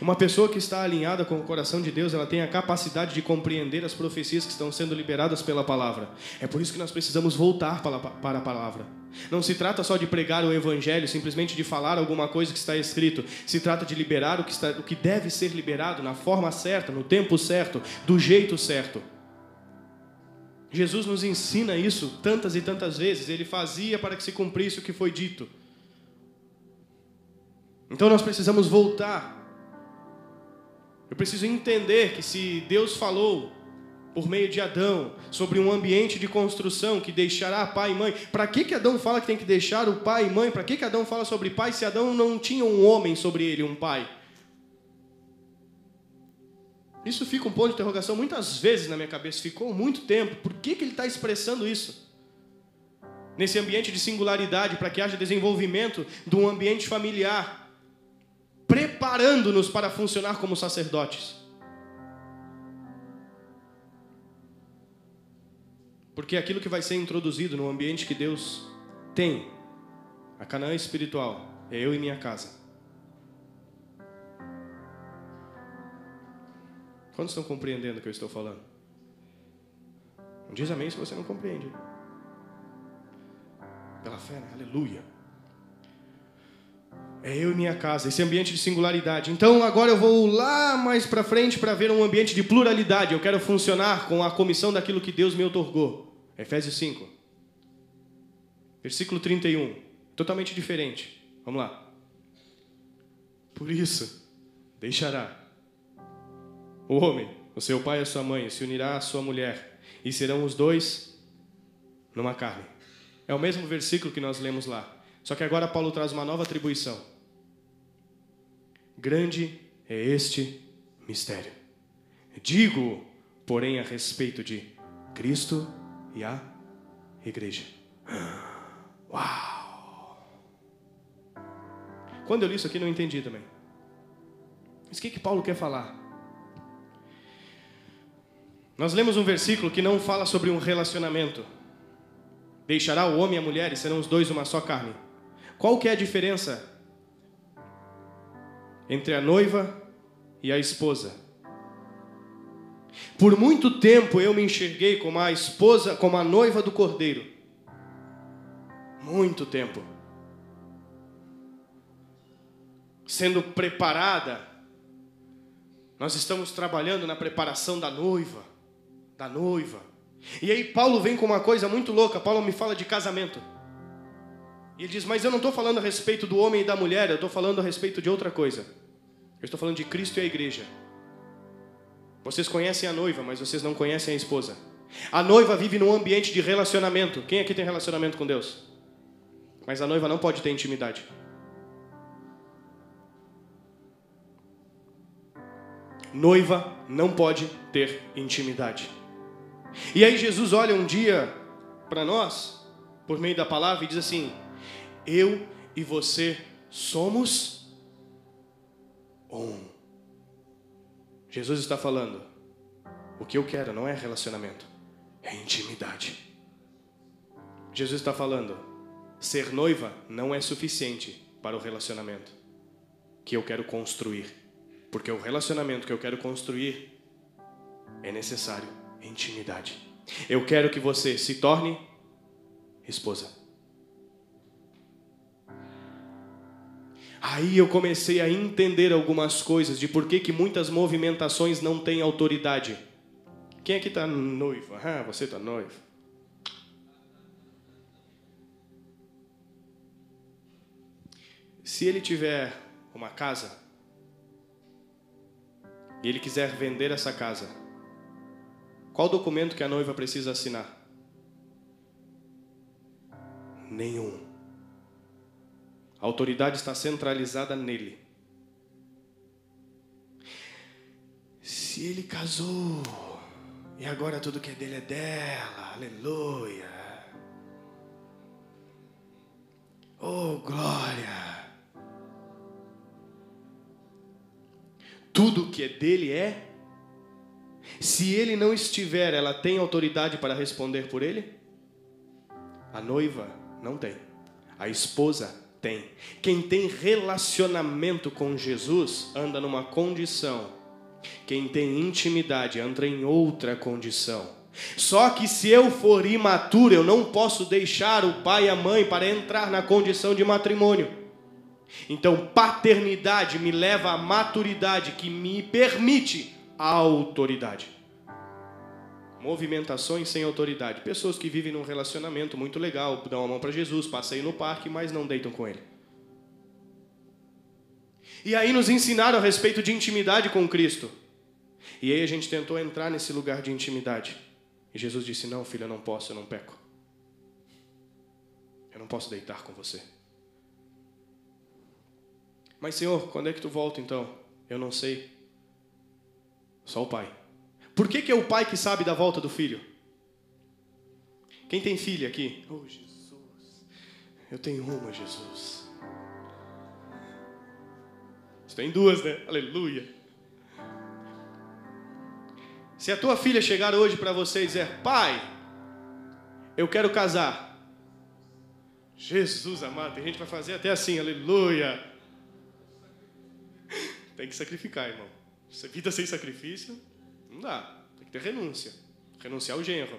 Uma pessoa que está alinhada com o coração de Deus, ela tem a capacidade de compreender as profecias que estão sendo liberadas pela palavra. É por isso que nós precisamos voltar para a palavra. Não se trata só de pregar o evangelho, simplesmente de falar alguma coisa que está escrito. Se trata de liberar o que, está, o que deve ser liberado na forma certa, no tempo certo, do jeito certo. Jesus nos ensina isso tantas e tantas vezes. Ele fazia para que se cumprisse o que foi dito. Então nós precisamos voltar eu preciso entender que se Deus falou por meio de Adão sobre um ambiente de construção que deixará pai e mãe, para que, que Adão fala que tem que deixar o pai e mãe? Para que, que Adão fala sobre pai se Adão não tinha um homem sobre ele, um pai? Isso fica um ponto de interrogação muitas vezes na minha cabeça, ficou muito tempo. Por que, que ele está expressando isso? Nesse ambiente de singularidade, para que haja desenvolvimento de um ambiente familiar preparando-nos para funcionar como sacerdotes. Porque aquilo que vai ser introduzido no ambiente que Deus tem, a Canaã espiritual, é eu e minha casa. Quantos estão compreendendo o que eu estou falando? Não diz amém se você não compreende. Pela fé, né? aleluia. É eu e minha casa, esse ambiente de singularidade. Então agora eu vou lá mais para frente para ver um ambiente de pluralidade. Eu quero funcionar com a comissão daquilo que Deus me otorgou. Efésios 5. Versículo 31. Totalmente diferente. Vamos lá. Por isso, deixará o homem, o seu pai e a sua mãe, se unirá à sua mulher, e serão os dois numa carne. É o mesmo versículo que nós lemos lá. Só que agora Paulo traz uma nova atribuição. Grande é este mistério. Digo, porém, a respeito de Cristo e a igreja. Uau! Quando eu li isso aqui, não entendi também. Mas o que, que Paulo quer falar? Nós lemos um versículo que não fala sobre um relacionamento. Deixará o homem e a mulher e serão os dois uma só carne. Qual que é a diferença entre a noiva e a esposa. Por muito tempo eu me enxerguei como a esposa, como a noiva do cordeiro. Muito tempo. Sendo preparada. Nós estamos trabalhando na preparação da noiva, da noiva. E aí Paulo vem com uma coisa muito louca. Paulo me fala de casamento. E ele diz: Mas eu não estou falando a respeito do homem e da mulher, eu estou falando a respeito de outra coisa. Eu estou falando de Cristo e a igreja. Vocês conhecem a noiva, mas vocês não conhecem a esposa. A noiva vive num ambiente de relacionamento. Quem aqui tem relacionamento com Deus? Mas a noiva não pode ter intimidade. Noiva não pode ter intimidade. E aí Jesus olha um dia para nós, por meio da palavra, e diz assim: eu e você somos um. Jesus está falando: o que eu quero não é relacionamento, é intimidade. Jesus está falando: ser noiva não é suficiente para o relacionamento que eu quero construir, porque o relacionamento que eu quero construir é necessário intimidade. Eu quero que você se torne esposa. Aí eu comecei a entender algumas coisas de por que, que muitas movimentações não têm autoridade. Quem aqui está noivo? Ah, você está noivo. Se ele tiver uma casa e ele quiser vender essa casa, qual documento que a noiva precisa assinar? nenhum. A autoridade está centralizada nele. Se ele casou e agora tudo que é dele é dela, aleluia. Oh, glória. Tudo que é dele é. Se ele não estiver, ela tem autoridade para responder por ele? A noiva não tem. A esposa tem. Quem tem relacionamento com Jesus anda numa condição. Quem tem intimidade anda em outra condição. Só que se eu for imaturo, eu não posso deixar o pai e a mãe para entrar na condição de matrimônio. Então, paternidade me leva à maturidade que me permite a autoridade. Movimentações sem autoridade. Pessoas que vivem num relacionamento muito legal, dão a mão para Jesus, passeiam no parque, mas não deitam com ele. E aí nos ensinaram a respeito de intimidade com Cristo. E aí a gente tentou entrar nesse lugar de intimidade. E Jesus disse: Não, filho, eu não posso, eu não peco. Eu não posso deitar com você. Mas, Senhor, quando é que tu volta então? Eu não sei. Só o Pai. Por que, que é o pai que sabe da volta do filho? Quem tem filha aqui? Oh, Jesus. Eu tenho uma, Jesus. Você tem duas, né? Aleluia. Se a tua filha chegar hoje para você e dizer, pai, eu quero casar. Jesus amado, tem gente que vai fazer até assim, aleluia. Tem que sacrificar, irmão. Vida sem sacrifício não dá. Tem que ter renúncia. Renunciar ao genro.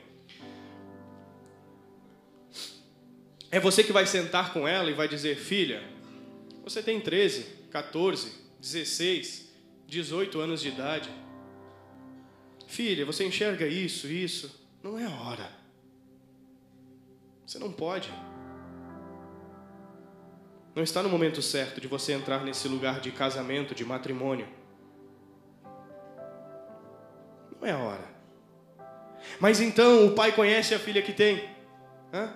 É você que vai sentar com ela e vai dizer: Filha, você tem 13, 14, 16, 18 anos de idade. Filha, você enxerga isso, isso. Não é hora. Você não pode. Não está no momento certo de você entrar nesse lugar de casamento, de matrimônio. É a hora. Mas então o pai conhece a filha que tem. Hã?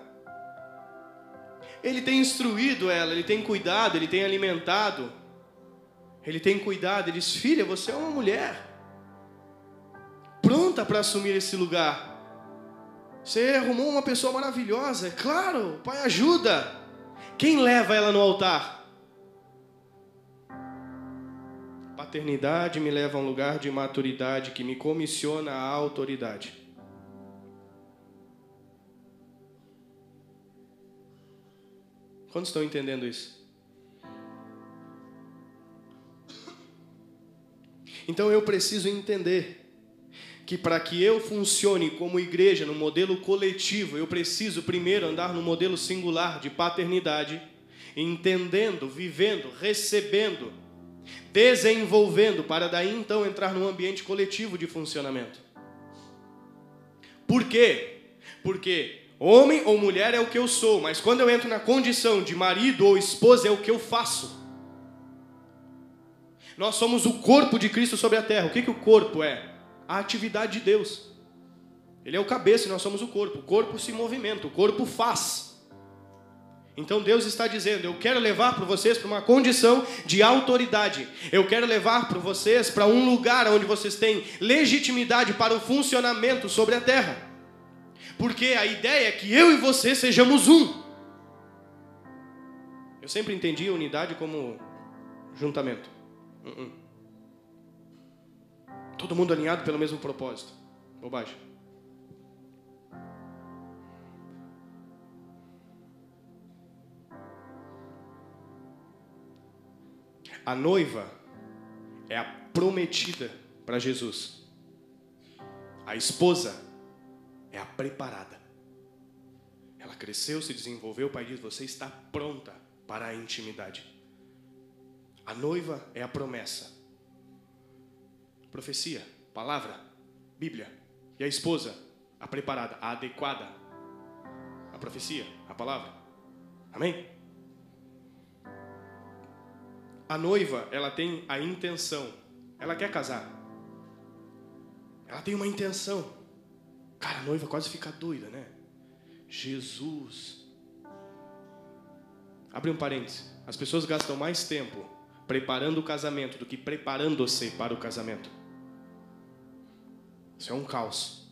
Ele tem instruído ela, ele tem cuidado, ele tem alimentado. Ele tem cuidado, ele diz: Filha, você é uma mulher pronta para assumir esse lugar. Você arrumou uma pessoa maravilhosa, é claro, o pai ajuda. Quem leva ela no altar? Paternidade me leva a um lugar de maturidade que me comissiona a autoridade. Quantos estão entendendo isso? Então eu preciso entender que para que eu funcione como igreja no modelo coletivo, eu preciso primeiro andar no modelo singular de paternidade, entendendo, vivendo, recebendo desenvolvendo para daí então entrar num ambiente coletivo de funcionamento. Por quê? Porque homem ou mulher é o que eu sou, mas quando eu entro na condição de marido ou esposa é o que eu faço. Nós somos o corpo de Cristo sobre a terra. O que, que o corpo é? A atividade de Deus. Ele é o cabeça e nós somos o corpo. O corpo se movimenta, o corpo faz. Então Deus está dizendo: Eu quero levar para vocês para uma condição de autoridade. Eu quero levar para vocês para um lugar onde vocês têm legitimidade para o funcionamento sobre a terra. Porque a ideia é que eu e você sejamos um. Eu sempre entendi a unidade como juntamento. Uh -uh. Todo mundo alinhado pelo mesmo propósito. Bobagem. A noiva é a prometida para Jesus. A esposa é a preparada. Ela cresceu, se desenvolveu, o pai diz: Você está pronta para a intimidade. A noiva é a promessa. Profecia, palavra, Bíblia. E a esposa, a preparada, a adequada. A profecia, a palavra. Amém? A noiva, ela tem a intenção. Ela quer casar. Ela tem uma intenção. Cara, a noiva quase fica doida, né? Jesus. Abre um parêntese. As pessoas gastam mais tempo preparando o casamento do que preparando-se para o casamento. Isso é um caos.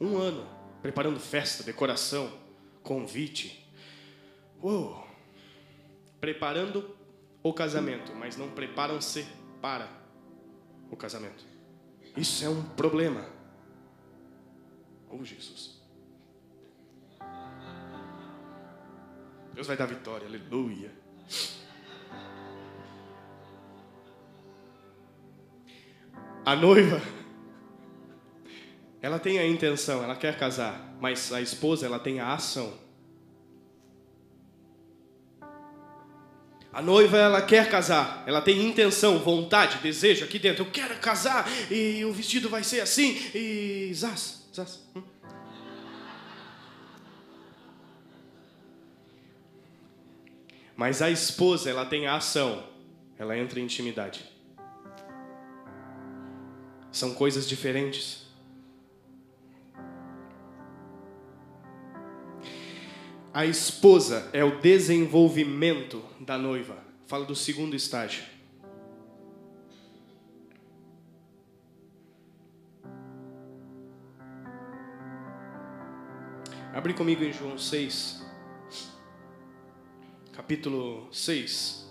Um ano preparando festa, decoração, convite. Uou! Preparando o casamento, mas não preparam-se para o casamento. Isso é um problema. Oh, Jesus. Deus vai dar vitória, aleluia. A noiva, ela tem a intenção, ela quer casar, mas a esposa, ela tem a ação. A noiva, ela quer casar, ela tem intenção, vontade, desejo aqui dentro. Eu quero casar e o vestido vai ser assim e zaz, zaz. Hum. Mas a esposa, ela tem a ação, ela entra em intimidade. São coisas diferentes. A esposa é o desenvolvimento da noiva. Fala do segundo estágio. Abre comigo em João 6 capítulo 6,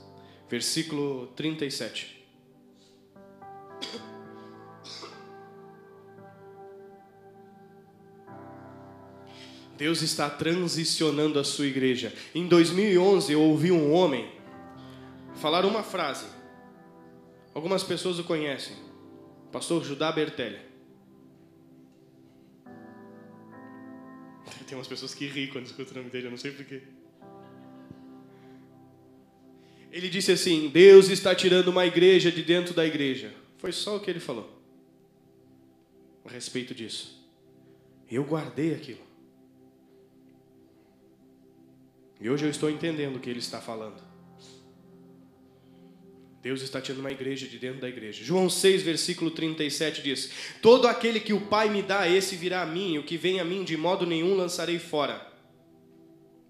versículo 37. Deus está transicionando a sua igreja. Em 2011 eu ouvi um homem falar uma frase. Algumas pessoas o conhecem. Pastor Judá Bertelli. Tem umas pessoas que riem quando escutam o nome dele, eu não sei porquê. Ele disse assim: Deus está tirando uma igreja de dentro da igreja. Foi só o que ele falou a respeito disso. Eu guardei aquilo. E hoje eu estou entendendo o que ele está falando. Deus está tirando uma igreja de dentro da igreja. João 6, versículo 37 diz: Todo aquele que o Pai me dá, esse virá a mim, e o que vem a mim, de modo nenhum lançarei fora.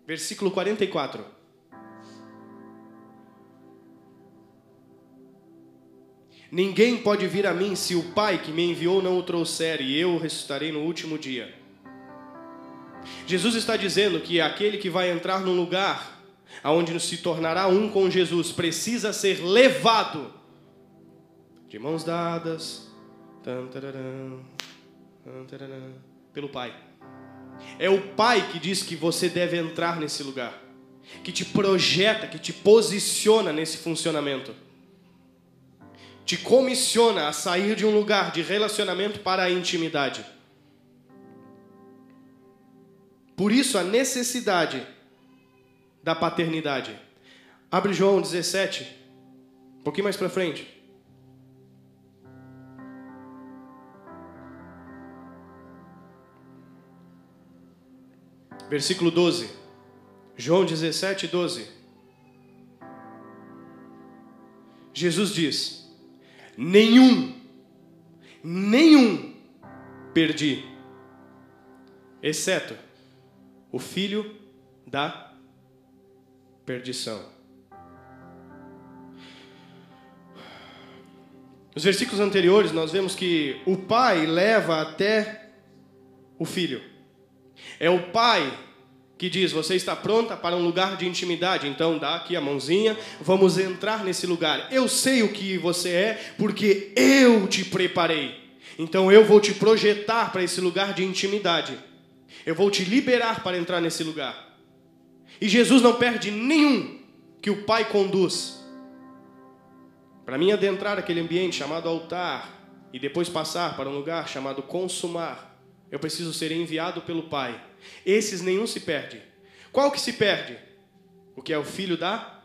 Versículo 44. Ninguém pode vir a mim se o Pai que me enviou não o trouxer, e eu o ressuscitarei no último dia. Jesus está dizendo que aquele que vai entrar num lugar aonde se tornará um com Jesus precisa ser levado de mãos dadas pelo Pai. É o Pai que diz que você deve entrar nesse lugar, que te projeta, que te posiciona nesse funcionamento te comissiona a sair de um lugar de relacionamento para a intimidade. Por isso a necessidade da paternidade. Abre João 17, um pouquinho mais para frente. Versículo 12. João 17, 12. Jesus diz: nenhum, nenhum perdi, exceto o filho da perdição. Nos versículos anteriores, nós vemos que o pai leva até o filho. É o pai que diz: Você está pronta para um lugar de intimidade? Então dá aqui a mãozinha, vamos entrar nesse lugar. Eu sei o que você é, porque eu te preparei. Então eu vou te projetar para esse lugar de intimidade. Eu vou te liberar para entrar nesse lugar. E Jesus não perde nenhum que o Pai conduz. Para mim adentrar aquele ambiente chamado altar e depois passar para um lugar chamado consumar, eu preciso ser enviado pelo Pai esses nenhum se perde. Qual que se perde? O que é o filho da?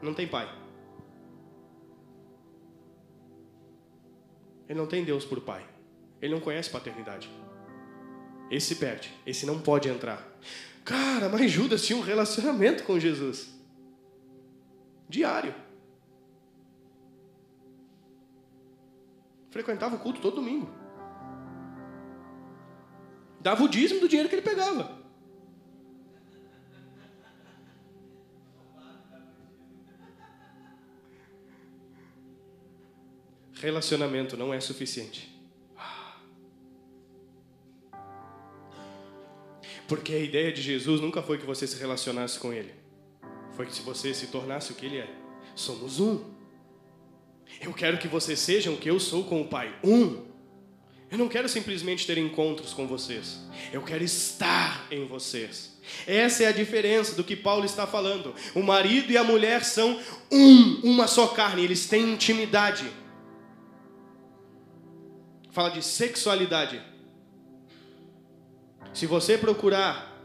Não tem pai. Ele não tem Deus por pai. Ele não conhece paternidade. Esse perde, esse não pode entrar. Cara, mas Judas tinha um relacionamento com Jesus. Diário. Frequentava o culto todo domingo. Dava o dízimo do dinheiro que ele pegava. Relacionamento não é suficiente. Porque a ideia de Jesus nunca foi que você se relacionasse com Ele. Foi que se você se tornasse o que Ele é. Somos um. Eu quero que vocês sejam o que eu sou com o Pai. Um. Eu não quero simplesmente ter encontros com vocês. Eu quero estar em vocês. Essa é a diferença do que Paulo está falando. O marido e a mulher são um, uma só carne. Eles têm intimidade. Fala de sexualidade. Se você procurar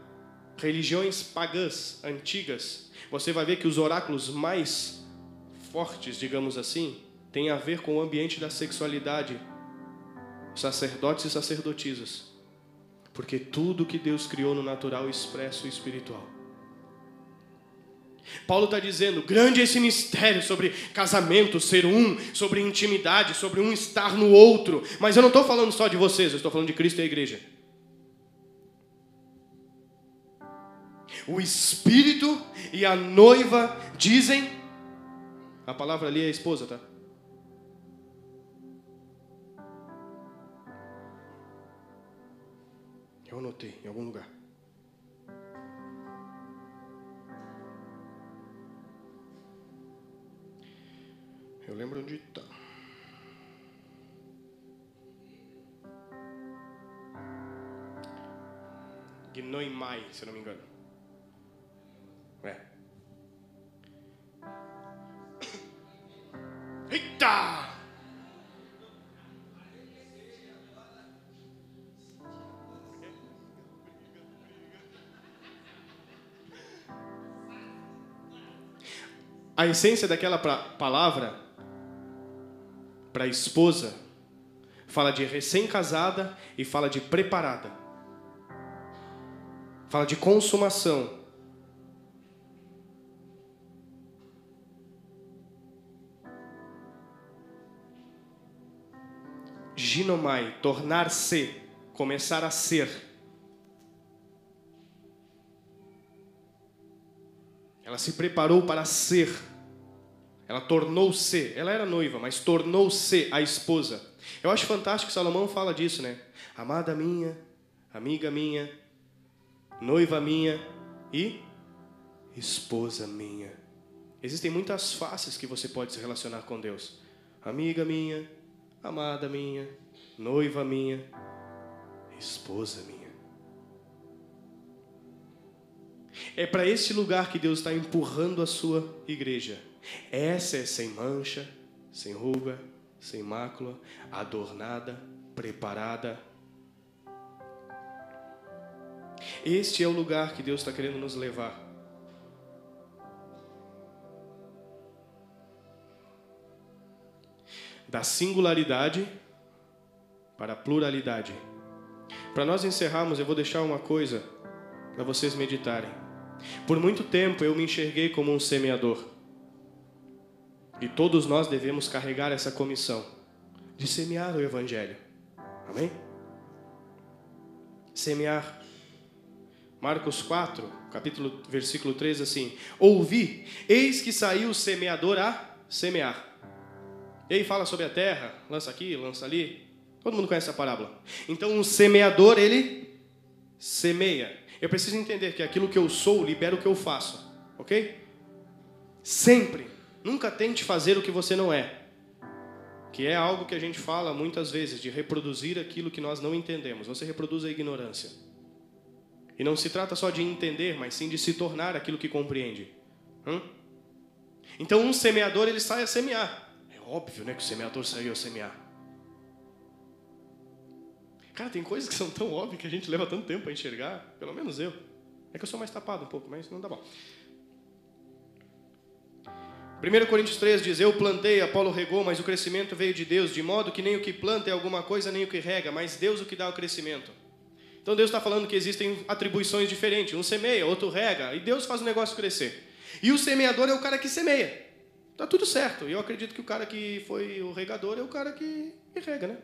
religiões pagãs antigas, você vai ver que os oráculos mais fortes, digamos assim, têm a ver com o ambiente da sexualidade, sacerdotes e sacerdotisas. Porque tudo que Deus criou no natural expressa o espiritual. Paulo está dizendo: grande é esse mistério sobre casamento, ser um, sobre intimidade, sobre um estar no outro. Mas eu não estou falando só de vocês, eu estou falando de Cristo e a igreja. O Espírito e a noiva dizem. A palavra ali é a esposa, tá? Eu anotei em algum lugar. Eu lembro onde está. Gnoimai, se não me engano. É. Eita! A essência daquela palavra para esposa fala de recém-casada e fala de preparada. Fala de consumação. Ginomai, tornar-se, começar a ser. Ela se preparou para ser. Ela tornou-se. Ela era noiva, mas tornou-se a esposa. Eu acho fantástico que Salomão fala disso, né? Amada minha, amiga minha, noiva minha e esposa minha. Existem muitas faces que você pode se relacionar com Deus. Amiga minha, amada minha, noiva minha, esposa minha. É para esse lugar que Deus está empurrando a sua igreja. Essa é sem mancha, sem ruga, sem mácula, adornada, preparada. Este é o lugar que Deus está querendo nos levar. Da singularidade para a pluralidade. Para nós encerrarmos, eu vou deixar uma coisa para vocês meditarem. Por muito tempo eu me enxerguei como um semeador. E todos nós devemos carregar essa comissão de semear o Evangelho. Amém? Semear. Marcos 4, capítulo, versículo 3, assim: Ouvi, eis que saiu o semeador a semear. E aí fala sobre a terra, lança aqui, lança ali. Todo mundo conhece essa parábola. Então, um semeador, ele semeia. Eu preciso entender que aquilo que eu sou libera o que eu faço. Ok? Sempre. Nunca tente fazer o que você não é. Que é algo que a gente fala muitas vezes, de reproduzir aquilo que nós não entendemos. Você reproduz a ignorância. E não se trata só de entender, mas sim de se tornar aquilo que compreende. Hum? Então, um semeador, ele sai a semear. É óbvio né, que o semeador saiu a semear. Cara, tem coisas que são tão óbvias que a gente leva tanto tempo para enxergar, pelo menos eu. É que eu sou mais tapado um pouco, mas não dá bom. 1 Coríntios 3 diz: Eu plantei, Apolo regou, mas o crescimento veio de Deus, de modo que nem o que planta é alguma coisa, nem o que rega, mas Deus o que dá o crescimento. Então Deus está falando que existem atribuições diferentes. Um semeia, outro rega, e Deus faz o negócio crescer. E o semeador é o cara que semeia. Tá tudo certo. E eu acredito que o cara que foi o regador é o cara que rega, né?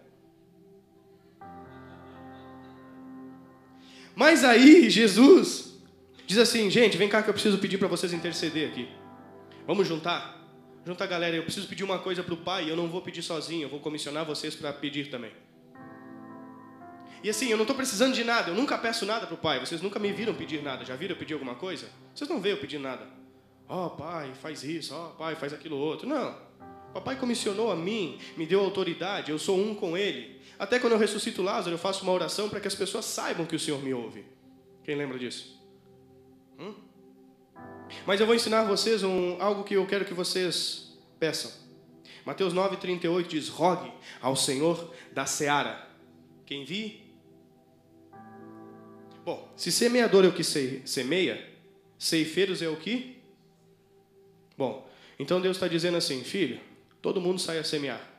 Mas aí Jesus diz assim: gente, vem cá que eu preciso pedir para vocês interceder aqui. Vamos juntar? Junta a galera, eu preciso pedir uma coisa para o pai, eu não vou pedir sozinho, eu vou comissionar vocês para pedir também. E assim, eu não estou precisando de nada, eu nunca peço nada para o pai, vocês nunca me viram pedir nada, já viram eu pedir alguma coisa? Vocês não veem eu pedir nada. Ó oh, pai, faz isso, ó oh, pai, faz aquilo outro. Não. Papai comissionou a mim, me deu autoridade, eu sou um com ele. Até quando eu ressuscito Lázaro, eu faço uma oração para que as pessoas saibam que o Senhor me ouve. Quem lembra disso? Hum? Mas eu vou ensinar vocês um, algo que eu quero que vocês peçam. Mateus 9,38 diz: Rogue ao Senhor da seara. Quem vi? Bom, se semeador é o que semeia, ceifeiros é o que? Bom, então Deus está dizendo assim: Filho, todo mundo sai a semear,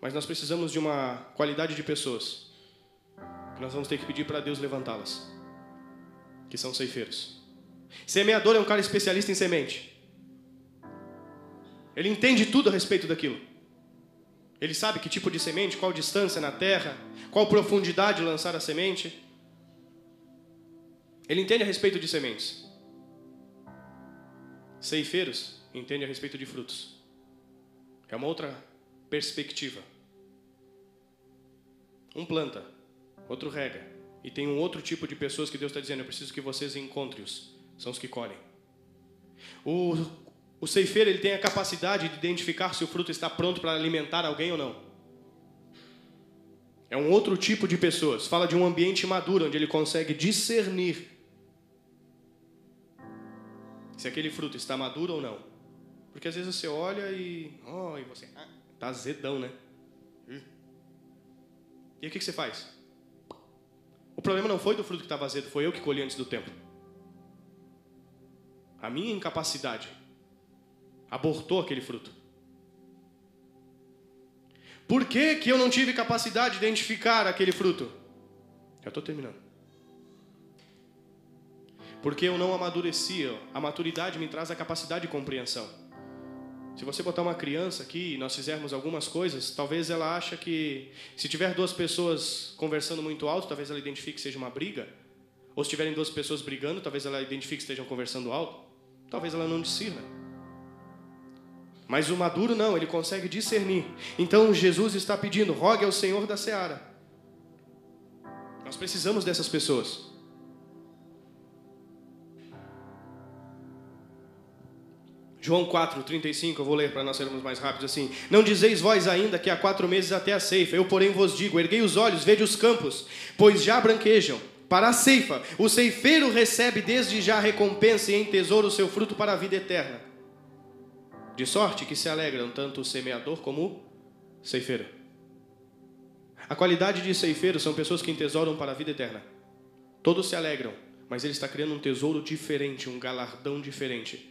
mas nós precisamos de uma qualidade de pessoas que nós vamos ter que pedir para Deus levantá-las, que são ceifeiros. Semeador é um cara especialista em semente. Ele entende tudo a respeito daquilo. Ele sabe que tipo de semente, qual distância na terra, qual profundidade lançar a semente. Ele entende a respeito de sementes. Ceifeiros entende a respeito de frutos. É uma outra perspectiva. Um planta, outro rega. E tem um outro tipo de pessoas que Deus está dizendo: eu preciso que vocês encontrem-os são os que colhem. O, o ceifeiro ele tem a capacidade de identificar se o fruto está pronto para alimentar alguém ou não. É um outro tipo de pessoas. Fala de um ambiente maduro, onde ele consegue discernir se aquele fruto está maduro ou não. Porque às vezes você olha e. Oh, e você. Tá azedão, né? E aí o que você faz? O problema não foi do fruto que estava azedo, foi eu que colhi antes do tempo. A minha incapacidade abortou aquele fruto. Por que, que eu não tive capacidade de identificar aquele fruto? Já estou terminando. Porque eu não amadurecia. A maturidade me traz a capacidade de compreensão. Se você botar uma criança aqui e nós fizermos algumas coisas, talvez ela ache que se tiver duas pessoas conversando muito alto, talvez ela identifique que seja uma briga. Ou se tiverem duas pessoas brigando, talvez ela identifique que estejam conversando alto. Talvez ela não discirna. Mas o maduro não, ele consegue discernir. Então Jesus está pedindo: rogue ao Senhor da seara. Nós precisamos dessas pessoas. João 4, 35, eu vou ler para nós sermos mais rápidos assim. Não dizeis vós ainda que há quatro meses até a ceifa, eu porém vos digo, erguei os olhos, vede os campos, pois já branquejam para a ceifa. O ceifeiro recebe desde já recompensa e em tesouro o seu fruto para a vida eterna. De sorte que se alegram tanto o semeador como o ceifeiro. A qualidade de ceifeiro são pessoas que entesouram para a vida eterna. Todos se alegram, mas ele está criando um tesouro diferente, um galardão diferente.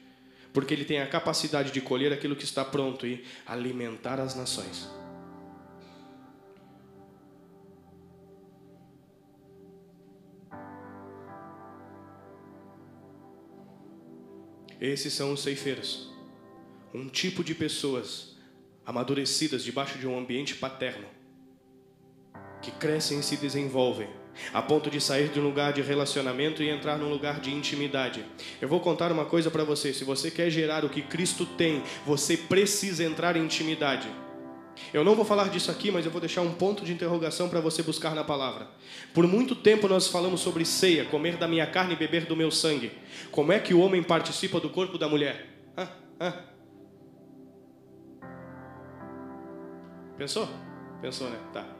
Porque ele tem a capacidade de colher aquilo que está pronto e alimentar as nações. Esses são os ceifeiros. Um tipo de pessoas amadurecidas debaixo de um ambiente paterno, que crescem e se desenvolvem, a ponto de sair de um lugar de relacionamento e entrar num lugar de intimidade. Eu vou contar uma coisa para você: se você quer gerar o que Cristo tem, você precisa entrar em intimidade. Eu não vou falar disso aqui, mas eu vou deixar um ponto de interrogação para você buscar na palavra. Por muito tempo nós falamos sobre ceia, comer da minha carne e beber do meu sangue. Como é que o homem participa do corpo da mulher? Hã? Hã? Pensou? Pensou, né? Tá.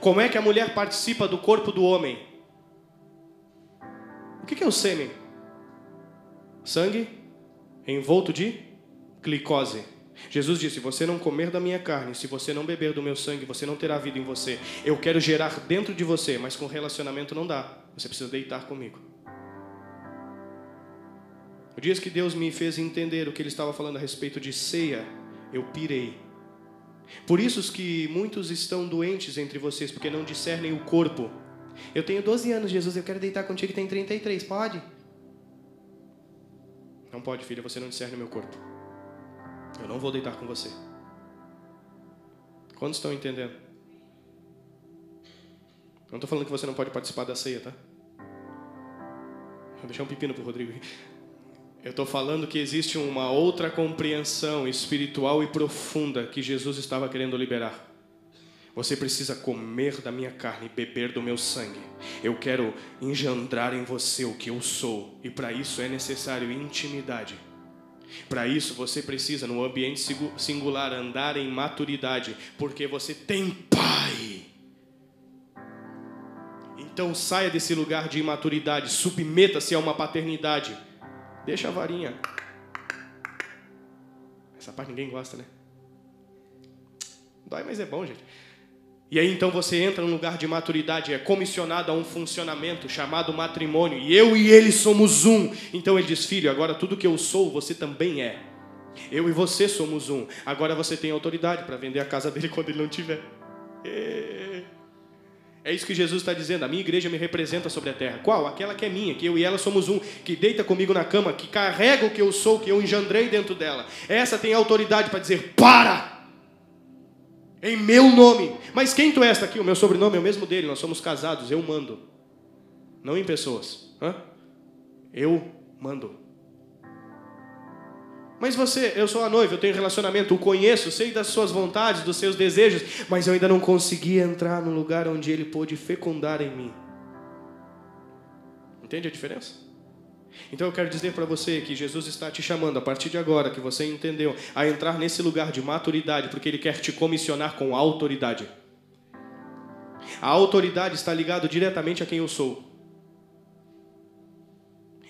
Como é que a mulher participa do corpo do homem? O que é o sêmen? Sangue envolto de glicose. Jesus disse: Você não comer da minha carne, se você não beber do meu sangue, você não terá vida em você. Eu quero gerar dentro de você, mas com relacionamento não dá. Você precisa deitar comigo. O dia que Deus me fez entender o que ele estava falando a respeito de ceia, eu pirei. Por isso que muitos estão doentes entre vocês, porque não discernem o corpo. Eu tenho 12 anos, Jesus, eu quero deitar contigo tem 33, pode? Não pode, filha, você não discerne o meu corpo. Eu não vou deitar com você. Quantos estão entendendo? Não estou falando que você não pode participar da ceia, tá? Vou deixar um pepino para o Rodrigo. Eu estou falando que existe uma outra compreensão espiritual e profunda que Jesus estava querendo liberar. Você precisa comer da minha carne e beber do meu sangue. Eu quero engendrar em você o que eu sou, e para isso é necessário intimidade. Para isso você precisa, no ambiente singular, andar em maturidade, porque você tem Pai. Então saia desse lugar de imaturidade, submeta-se a uma paternidade. Deixa a varinha. Essa parte ninguém gosta, né? Dói, mas é bom, gente. E aí então você entra num lugar de maturidade, é comissionado a um funcionamento chamado matrimônio, e eu e ele somos um. Então ele diz: Filho, agora tudo que eu sou, você também é. Eu e você somos um. Agora você tem autoridade para vender a casa dele quando ele não tiver. É isso que Jesus está dizendo. A minha igreja me representa sobre a terra. Qual? Aquela que é minha, que eu e ela somos um, que deita comigo na cama, que carrega o que eu sou, que eu engendrei dentro dela. Essa tem autoridade para dizer: para! em meu nome. Mas quem tu és aqui? O meu sobrenome é o mesmo dele, nós somos casados, eu mando. Não em pessoas. Hã? Eu mando. Mas você, eu sou a noiva, eu tenho relacionamento, o conheço, sei das suas vontades, dos seus desejos, mas eu ainda não consegui entrar no lugar onde ele pôde fecundar em mim. Entende a diferença? Então eu quero dizer para você que Jesus está te chamando a partir de agora, que você entendeu, a entrar nesse lugar de maturidade, porque Ele quer te comissionar com autoridade. A autoridade está ligada diretamente a quem eu sou.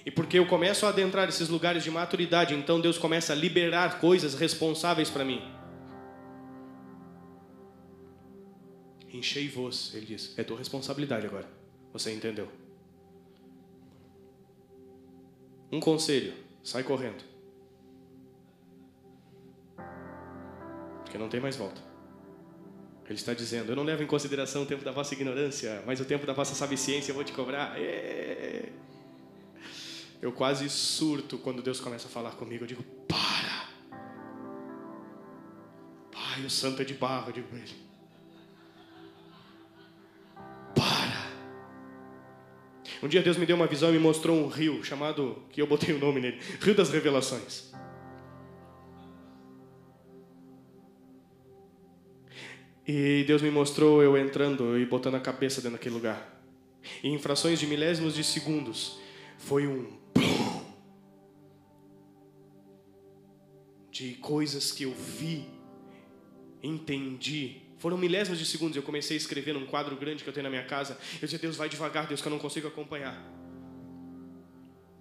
E porque eu começo a adentrar esses lugares de maturidade, então Deus começa a liberar coisas responsáveis para mim. Enchei-vos, ele diz. É tua responsabilidade agora. Você entendeu? Um conselho: sai correndo. Porque não tem mais volta. Ele está dizendo: Eu não levo em consideração o tempo da vossa ignorância, mas o tempo da vossa sabiciência eu vou te cobrar. Eu quase surto quando Deus começa a falar comigo. Eu digo: Para! Pai, o santo é de barro. Eu digo para ele: Um dia Deus me deu uma visão e me mostrou um rio chamado, que eu botei o nome nele, Rio das Revelações. E Deus me mostrou eu entrando e botando a cabeça dentro daquele lugar. E em frações de milésimos de segundos, foi um de coisas que eu vi, entendi foram milésimos de segundos. Eu comecei a escrever num quadro grande que eu tenho na minha casa. Eu dizia, Deus, vai devagar, Deus, que eu não consigo acompanhar.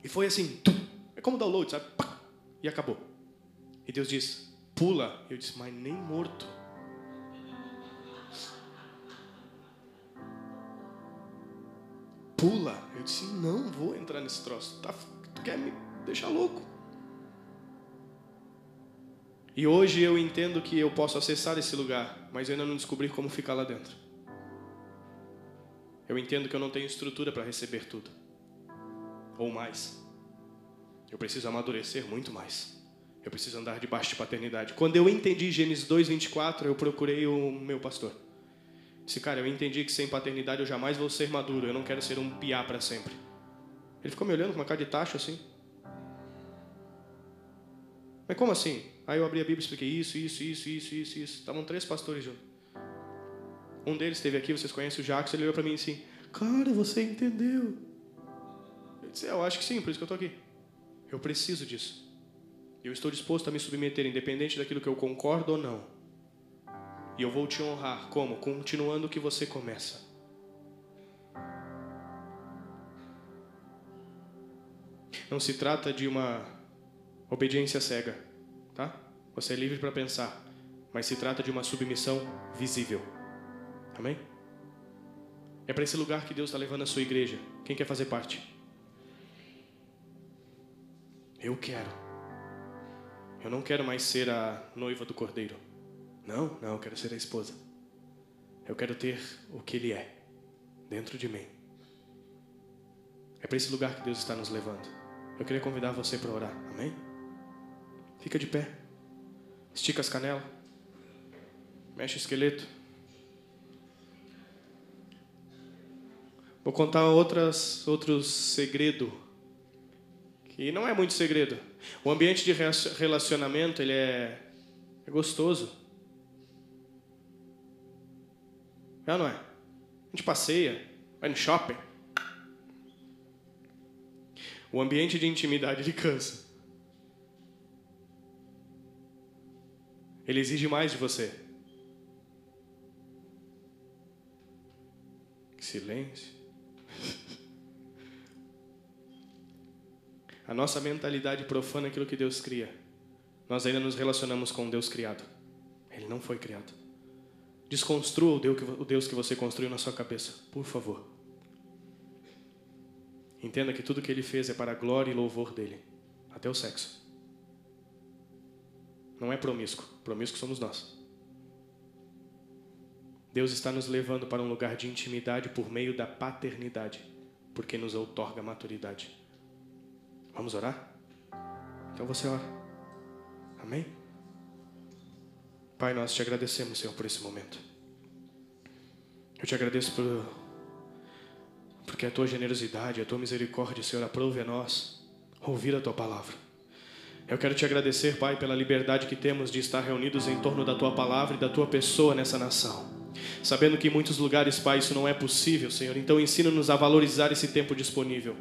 E foi assim, tum, é como download, sabe? Pá, e acabou. E Deus disse, pula. Eu disse, mas nem morto. Pula. Eu disse, não vou entrar nesse troço. Tá, tu quer me deixar louco? E hoje eu entendo que eu posso acessar esse lugar, mas eu ainda não descobri como ficar lá dentro. Eu entendo que eu não tenho estrutura para receber tudo, ou mais. Eu preciso amadurecer muito mais. Eu preciso andar debaixo de paternidade. Quando eu entendi Gênesis 2:24, eu procurei o meu pastor. Disse, cara, eu entendi que sem paternidade eu jamais vou ser maduro. Eu não quero ser um piá para sempre. Ele ficou me olhando com uma cara de tacho assim. Mas como assim? Aí eu abri a Bíblia e expliquei isso, isso, isso, isso, isso, isso. Estavam três pastores juntos. Um deles esteve aqui, vocês conhecem o Jacques, ele olhou para mim assim, cara, você entendeu. Eu disse, é, eu acho que sim, por isso que eu estou aqui. Eu preciso disso. Eu estou disposto a me submeter, independente daquilo que eu concordo ou não. E eu vou te honrar. Como? Continuando o que você começa. Não se trata de uma obediência cega tá? Você é livre para pensar, mas se trata de uma submissão visível. Amém? É para esse lugar que Deus está levando a sua igreja. Quem quer fazer parte? Eu quero. Eu não quero mais ser a noiva do cordeiro. Não, não, eu quero ser a esposa. Eu quero ter o que Ele é dentro de mim. É para esse lugar que Deus está nos levando. Eu queria convidar você para orar. Amém? Fica de pé. Estica as canelas. Mexe o esqueleto. Vou contar outras, outros segredo que não é muito segredo. O ambiente de relacionamento, ele é, é gostoso. É não é? A gente passeia, vai no shopping. O ambiente de intimidade, ele cansa. Ele exige mais de você. Silêncio. A nossa mentalidade profana é aquilo que Deus cria. Nós ainda nos relacionamos com o Deus criado. Ele não foi criado. Desconstrua o Deus que você construiu na sua cabeça, por favor. Entenda que tudo que ele fez é para a glória e louvor dele, até o sexo. Não é promíscuo, promíscuo somos nós. Deus está nos levando para um lugar de intimidade por meio da paternidade, porque nos outorga maturidade. Vamos orar? Então você ora. Amém? Pai, nós te agradecemos, Senhor, por esse momento. Eu te agradeço por, porque a tua generosidade, a tua misericórdia, Senhor, aprove a nós ouvir a tua palavra. Eu quero te agradecer, Pai, pela liberdade que temos de estar reunidos em torno da tua palavra e da tua pessoa nessa nação. Sabendo que em muitos lugares, Pai, isso não é possível, Senhor. Então ensina-nos a valorizar esse tempo disponível.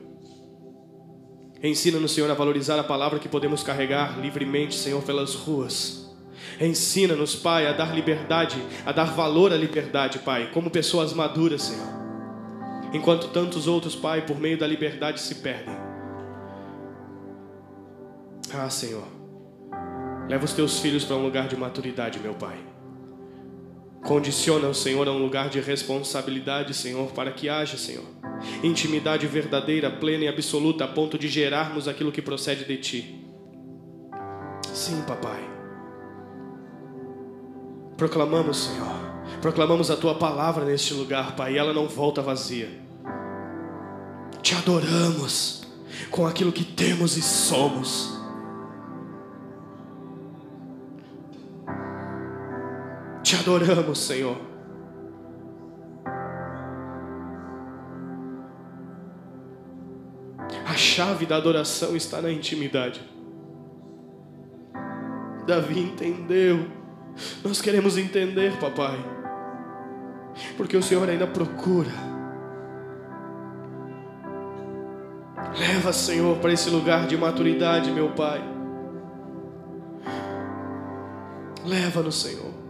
Ensina-nos, Senhor, a valorizar a palavra que podemos carregar livremente, Senhor, pelas ruas. Ensina-nos, Pai, a dar liberdade, a dar valor à liberdade, Pai, como pessoas maduras, Senhor. Enquanto tantos outros, Pai, por meio da liberdade se perdem. Ah, Senhor, leva os teus filhos para um lugar de maturidade, meu Pai. Condiciona o Senhor a um lugar de responsabilidade, Senhor, para que haja, Senhor, intimidade verdadeira, plena e absoluta, a ponto de gerarmos aquilo que procede de Ti. Sim, Papai. Proclamamos, Senhor, proclamamos a Tua palavra neste lugar, Pai, e ela não volta vazia. Te adoramos com aquilo que temos e somos. Te adoramos, Senhor. A chave da adoração está na intimidade. Davi entendeu. Nós queremos entender, papai. Porque o Senhor ainda procura. Leva, Senhor, para esse lugar de maturidade, meu Pai. Leva-nos, Senhor.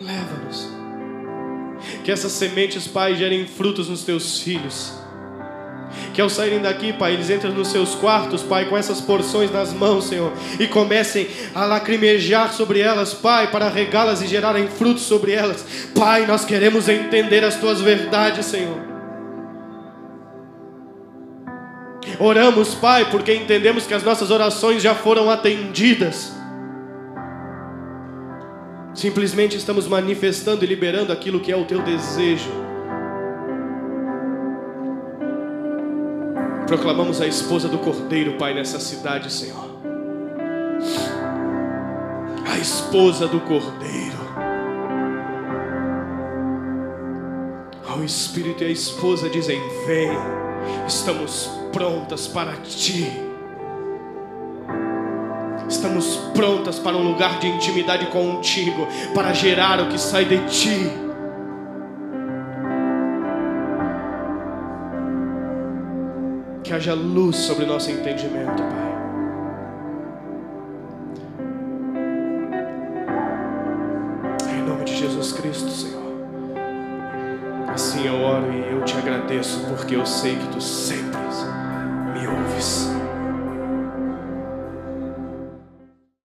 Leva-nos. Que essas sementes, Pai, gerem frutos nos teus filhos. Que ao saírem daqui, Pai, eles entrem nos seus quartos, Pai, com essas porções nas mãos, Senhor, e comecem a lacrimejar sobre elas, Pai, para regá-las e gerarem frutos sobre elas. Pai, nós queremos entender as tuas verdades, Senhor. Oramos, Pai, porque entendemos que as nossas orações já foram atendidas. Simplesmente estamos manifestando e liberando aquilo que é o teu desejo. Proclamamos a esposa do Cordeiro, Pai, nessa cidade, Senhor. A esposa do Cordeiro. O Espírito e a esposa dizem: Vem, estamos prontas para ti. Estamos prontas para um lugar de intimidade contigo, para gerar o que sai de ti. Que haja luz sobre o nosso entendimento, Pai. Em nome de Jesus Cristo, Senhor. Assim eu oro e eu te agradeço, porque eu sei que tu sempre me ouves.